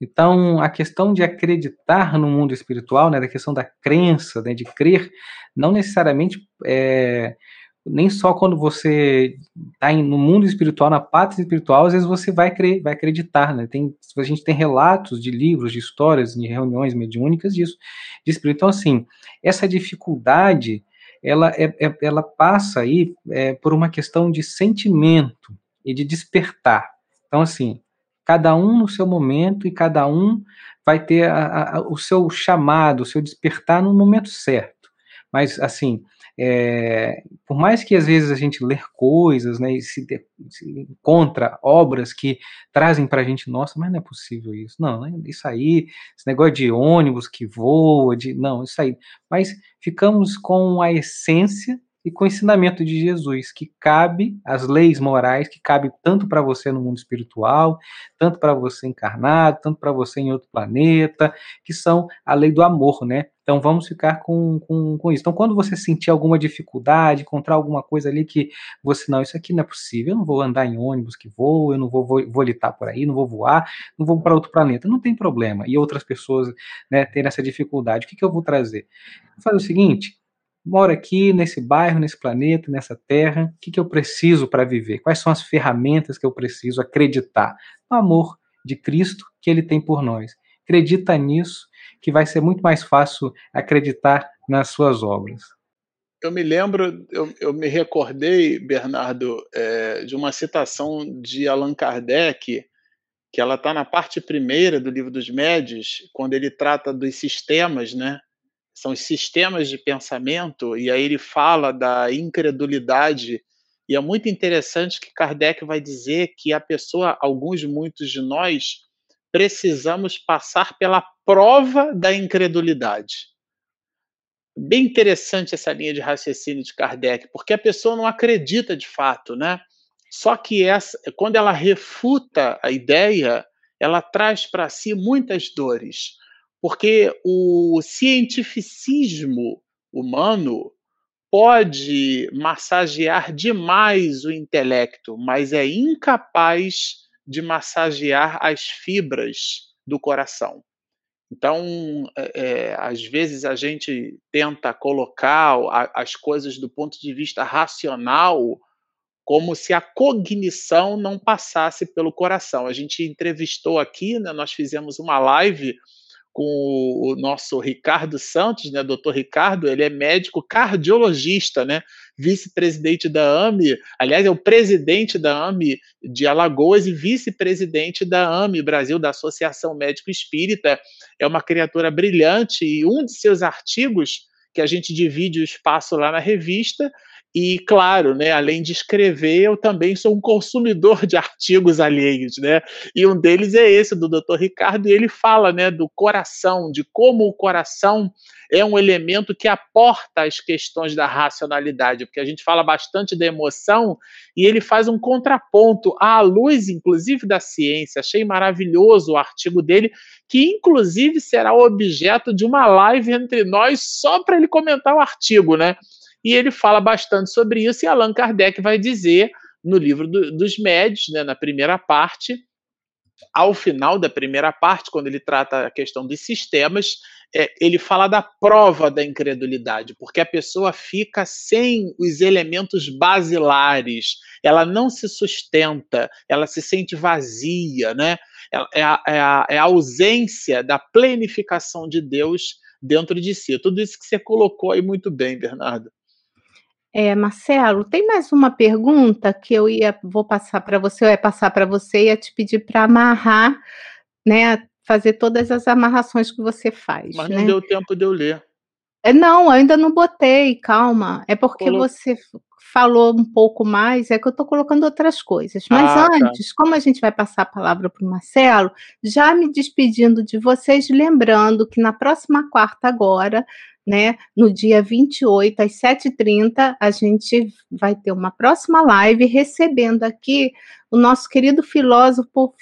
Então, a questão de acreditar no mundo espiritual, né, da questão da crença, né, de crer, não necessariamente é, nem só quando você está no mundo espiritual, na pátria espiritual, às vezes você vai crer, vai acreditar, né? Tem, a gente tem relatos de livros, de histórias, de reuniões mediúnicas disso, de espírito. Então, assim, essa dificuldade, ela, é, é, ela passa aí é, por uma questão de sentimento e de despertar. Então, assim, cada um no seu momento e cada um vai ter a, a, o seu chamado, o seu despertar no momento certo. Mas, assim, é, por mais que às vezes a gente ler coisas, né, e se, se encontra obras que trazem para a gente, nossa, mas não é possível isso, não, né, isso aí, esse negócio de ônibus que voa, de, não, isso aí, mas ficamos com a essência e com o ensinamento de Jesus, que cabe as leis morais, que cabe tanto para você no mundo espiritual, tanto para você encarnado, tanto para você em outro planeta, que são a lei do amor, né? Então vamos ficar com, com, com isso. Então, quando você sentir alguma dificuldade, encontrar alguma coisa ali que você, não, isso aqui não é possível, eu não vou andar em ônibus que voa, eu não vou volitar por aí, não vou voar, não vou para outro planeta, não tem problema. E outras pessoas né, terem essa dificuldade, o que, que eu vou trazer? Vou fazer o seguinte: moro aqui nesse bairro, nesse planeta, nessa terra, o que, que eu preciso para viver? Quais são as ferramentas que eu preciso acreditar? No amor de Cristo que ele tem por nós. Acredita nisso, que vai ser muito mais fácil acreditar nas suas obras. Eu me lembro, eu, eu me recordei, Bernardo, é, de uma citação de Allan Kardec, que ela está na parte primeira do livro dos médios, quando ele trata dos sistemas, né? são os sistemas de pensamento, e aí ele fala da incredulidade. E é muito interessante que Kardec vai dizer que a pessoa, alguns, muitos de nós, precisamos passar pela prova da incredulidade. Bem interessante essa linha de raciocínio de Kardec, porque a pessoa não acredita de fato, né? Só que essa, quando ela refuta a ideia, ela traz para si muitas dores porque o cientificismo humano pode massagear demais o intelecto, mas é incapaz de massagear as fibras do coração. Então, é, às vezes a gente tenta colocar as coisas do ponto de vista racional, como se a cognição não passasse pelo coração. A gente entrevistou aqui, né, nós fizemos uma live com o nosso Ricardo Santos, né, doutor Ricardo, ele é médico cardiologista, né, vice-presidente da AME, aliás, é o presidente da AME de Alagoas e vice-presidente da AME Brasil, da Associação Médico Espírita, é uma criatura brilhante e um de seus artigos, que a gente divide o espaço lá na revista, e, claro, né, além de escrever, eu também sou um consumidor de artigos alheios, né? E um deles é esse do Dr. Ricardo, e ele fala, né, do coração, de como o coração é um elemento que aporta as questões da racionalidade, porque a gente fala bastante da emoção e ele faz um contraponto à luz, inclusive, da ciência. Achei maravilhoso o artigo dele, que inclusive será objeto de uma live entre nós só para ele comentar o artigo, né? E ele fala bastante sobre isso, e Allan Kardec vai dizer no livro do, dos médios, né, na primeira parte, ao final da primeira parte, quando ele trata a questão dos sistemas, é, ele fala da prova da incredulidade, porque a pessoa fica sem os elementos basilares, ela não se sustenta, ela se sente vazia, né? É, a, é, a, é a ausência da plenificação de Deus dentro de si. Tudo isso que você colocou aí muito bem, Bernardo. É, Marcelo, tem mais uma pergunta que eu ia, vou passar para você, eu ia passar para você e ia te pedir para amarrar, né, fazer todas as amarrações que você faz. Mas né? não deu tempo de eu ler. É, não, ainda não botei, calma. É porque Colo... você falou um pouco mais, é que eu estou colocando outras coisas. Mas ah, tá. antes, tá. como a gente vai passar a palavra para o Marcelo, já me despedindo de vocês, lembrando que na próxima quarta agora né? No dia 28, às 7h30, a gente vai ter uma próxima live recebendo aqui o nosso querido filósofo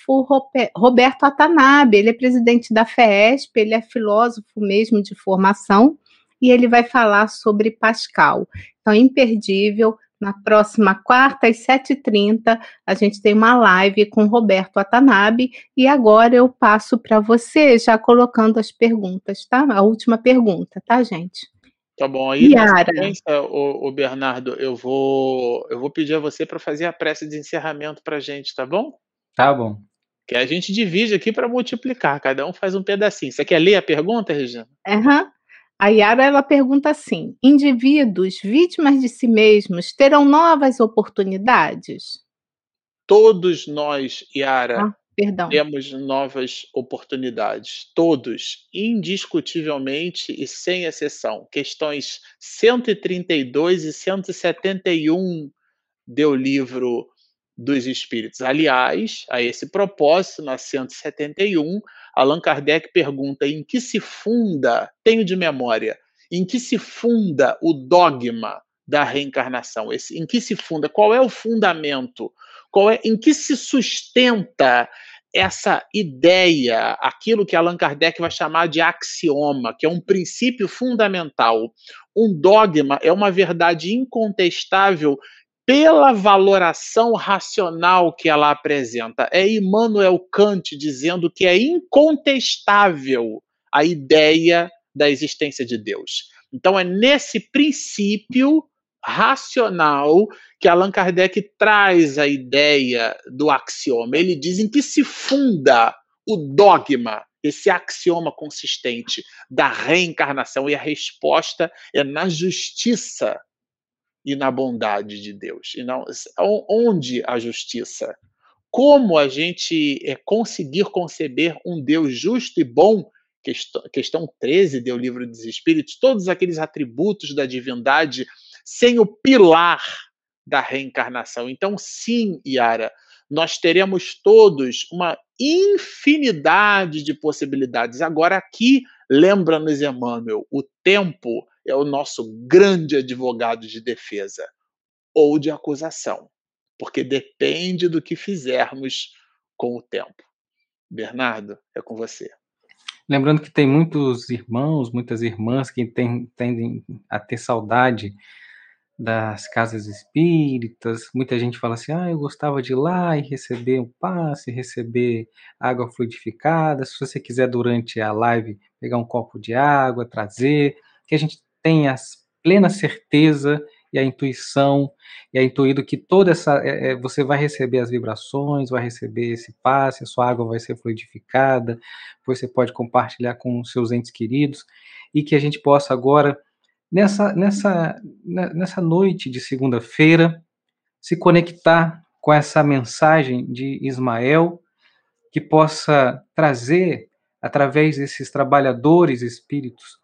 Roberto Atanabe. Ele é presidente da FESP, ele é filósofo mesmo de formação, e ele vai falar sobre Pascal. Então, imperdível, na próxima quarta, às 7h30, a gente tem uma live com Roberto Atanabe. E agora eu passo para você, já colocando as perguntas, tá? A última pergunta, tá, gente? Tá bom. Aí, Yara. o, o Bernardo, eu vou, eu vou pedir a você para fazer a prece de encerramento para a gente, tá bom? Tá bom. Que a gente divide aqui para multiplicar, cada um faz um pedacinho. Você quer ler a pergunta, Regina? Aham. Uhum. A Yara ela pergunta assim: indivíduos vítimas de si mesmos terão novas oportunidades? Todos nós, Yara, ah, temos novas oportunidades. Todos, indiscutivelmente e sem exceção. Questões 132 e 171 do livro dos Espíritos. Aliás, a esse propósito, na 171, Allan Kardec pergunta em que se funda, tenho de memória, em que se funda o dogma da reencarnação? Esse, em que se funda? Qual é o fundamento? Qual é, em que se sustenta essa ideia, aquilo que Allan Kardec vai chamar de axioma, que é um princípio fundamental. Um dogma é uma verdade incontestável pela valoração racional que ela apresenta. É Immanuel Kant dizendo que é incontestável a ideia da existência de Deus. Então, é nesse princípio racional que Allan Kardec traz a ideia do axioma. Ele diz em que se funda o dogma, esse axioma consistente da reencarnação, e a resposta é na justiça e na bondade de Deus. E não, onde a justiça? Como a gente é, conseguir conceber um Deus justo e bom? Questão, questão 13 do Livro dos Espíritos, todos aqueles atributos da divindade sem o pilar da reencarnação. Então, sim, Yara, nós teremos todos uma infinidade de possibilidades. Agora, aqui, lembra-nos, Emmanuel, o tempo é o nosso grande advogado de defesa ou de acusação, porque depende do que fizermos com o tempo. Bernardo, é com você. Lembrando que tem muitos irmãos, muitas irmãs que tem, tendem a ter saudade das casas espíritas. Muita gente fala assim: ah, eu gostava de ir lá e receber um passe, receber água fluidificada. Se você quiser, durante a live, pegar um copo de água, trazer, que a gente tenha plena certeza e a intuição, e é intuído que toda essa. É, é, você vai receber as vibrações, vai receber esse passe, a sua água vai ser fluidificada, você pode compartilhar com os seus entes queridos, e que a gente possa agora nessa, nessa, né, nessa noite de segunda-feira, se conectar com essa mensagem de Ismael, que possa trazer, através desses trabalhadores espíritos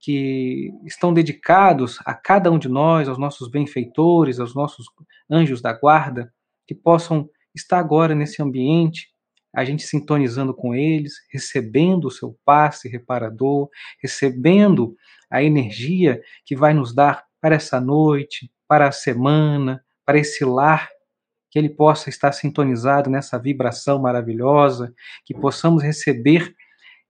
que estão dedicados a cada um de nós, aos nossos benfeitores, aos nossos anjos da guarda, que possam estar agora nesse ambiente, a gente sintonizando com eles, recebendo o seu passe reparador, recebendo a energia que vai nos dar para essa noite, para a semana, para esse lar, que ele possa estar sintonizado nessa vibração maravilhosa, que possamos receber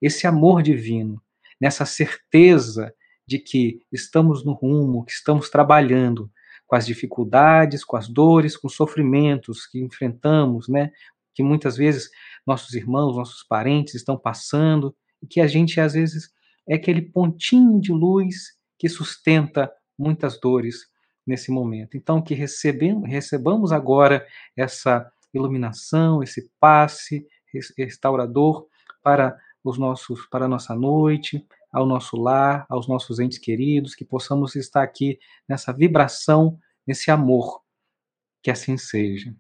esse amor divino, nessa certeza de que estamos no rumo, que estamos trabalhando com as dificuldades, com as dores, com os sofrimentos que enfrentamos, né? Que muitas vezes nossos irmãos, nossos parentes estão passando e que a gente às vezes é aquele pontinho de luz que sustenta muitas dores nesse momento. Então, que recebemos, recebamos agora essa iluminação, esse passe restaurador para os nossos, para a nossa noite, ao nosso lar, aos nossos entes queridos, que possamos estar aqui nessa vibração, nesse amor. Que assim seja.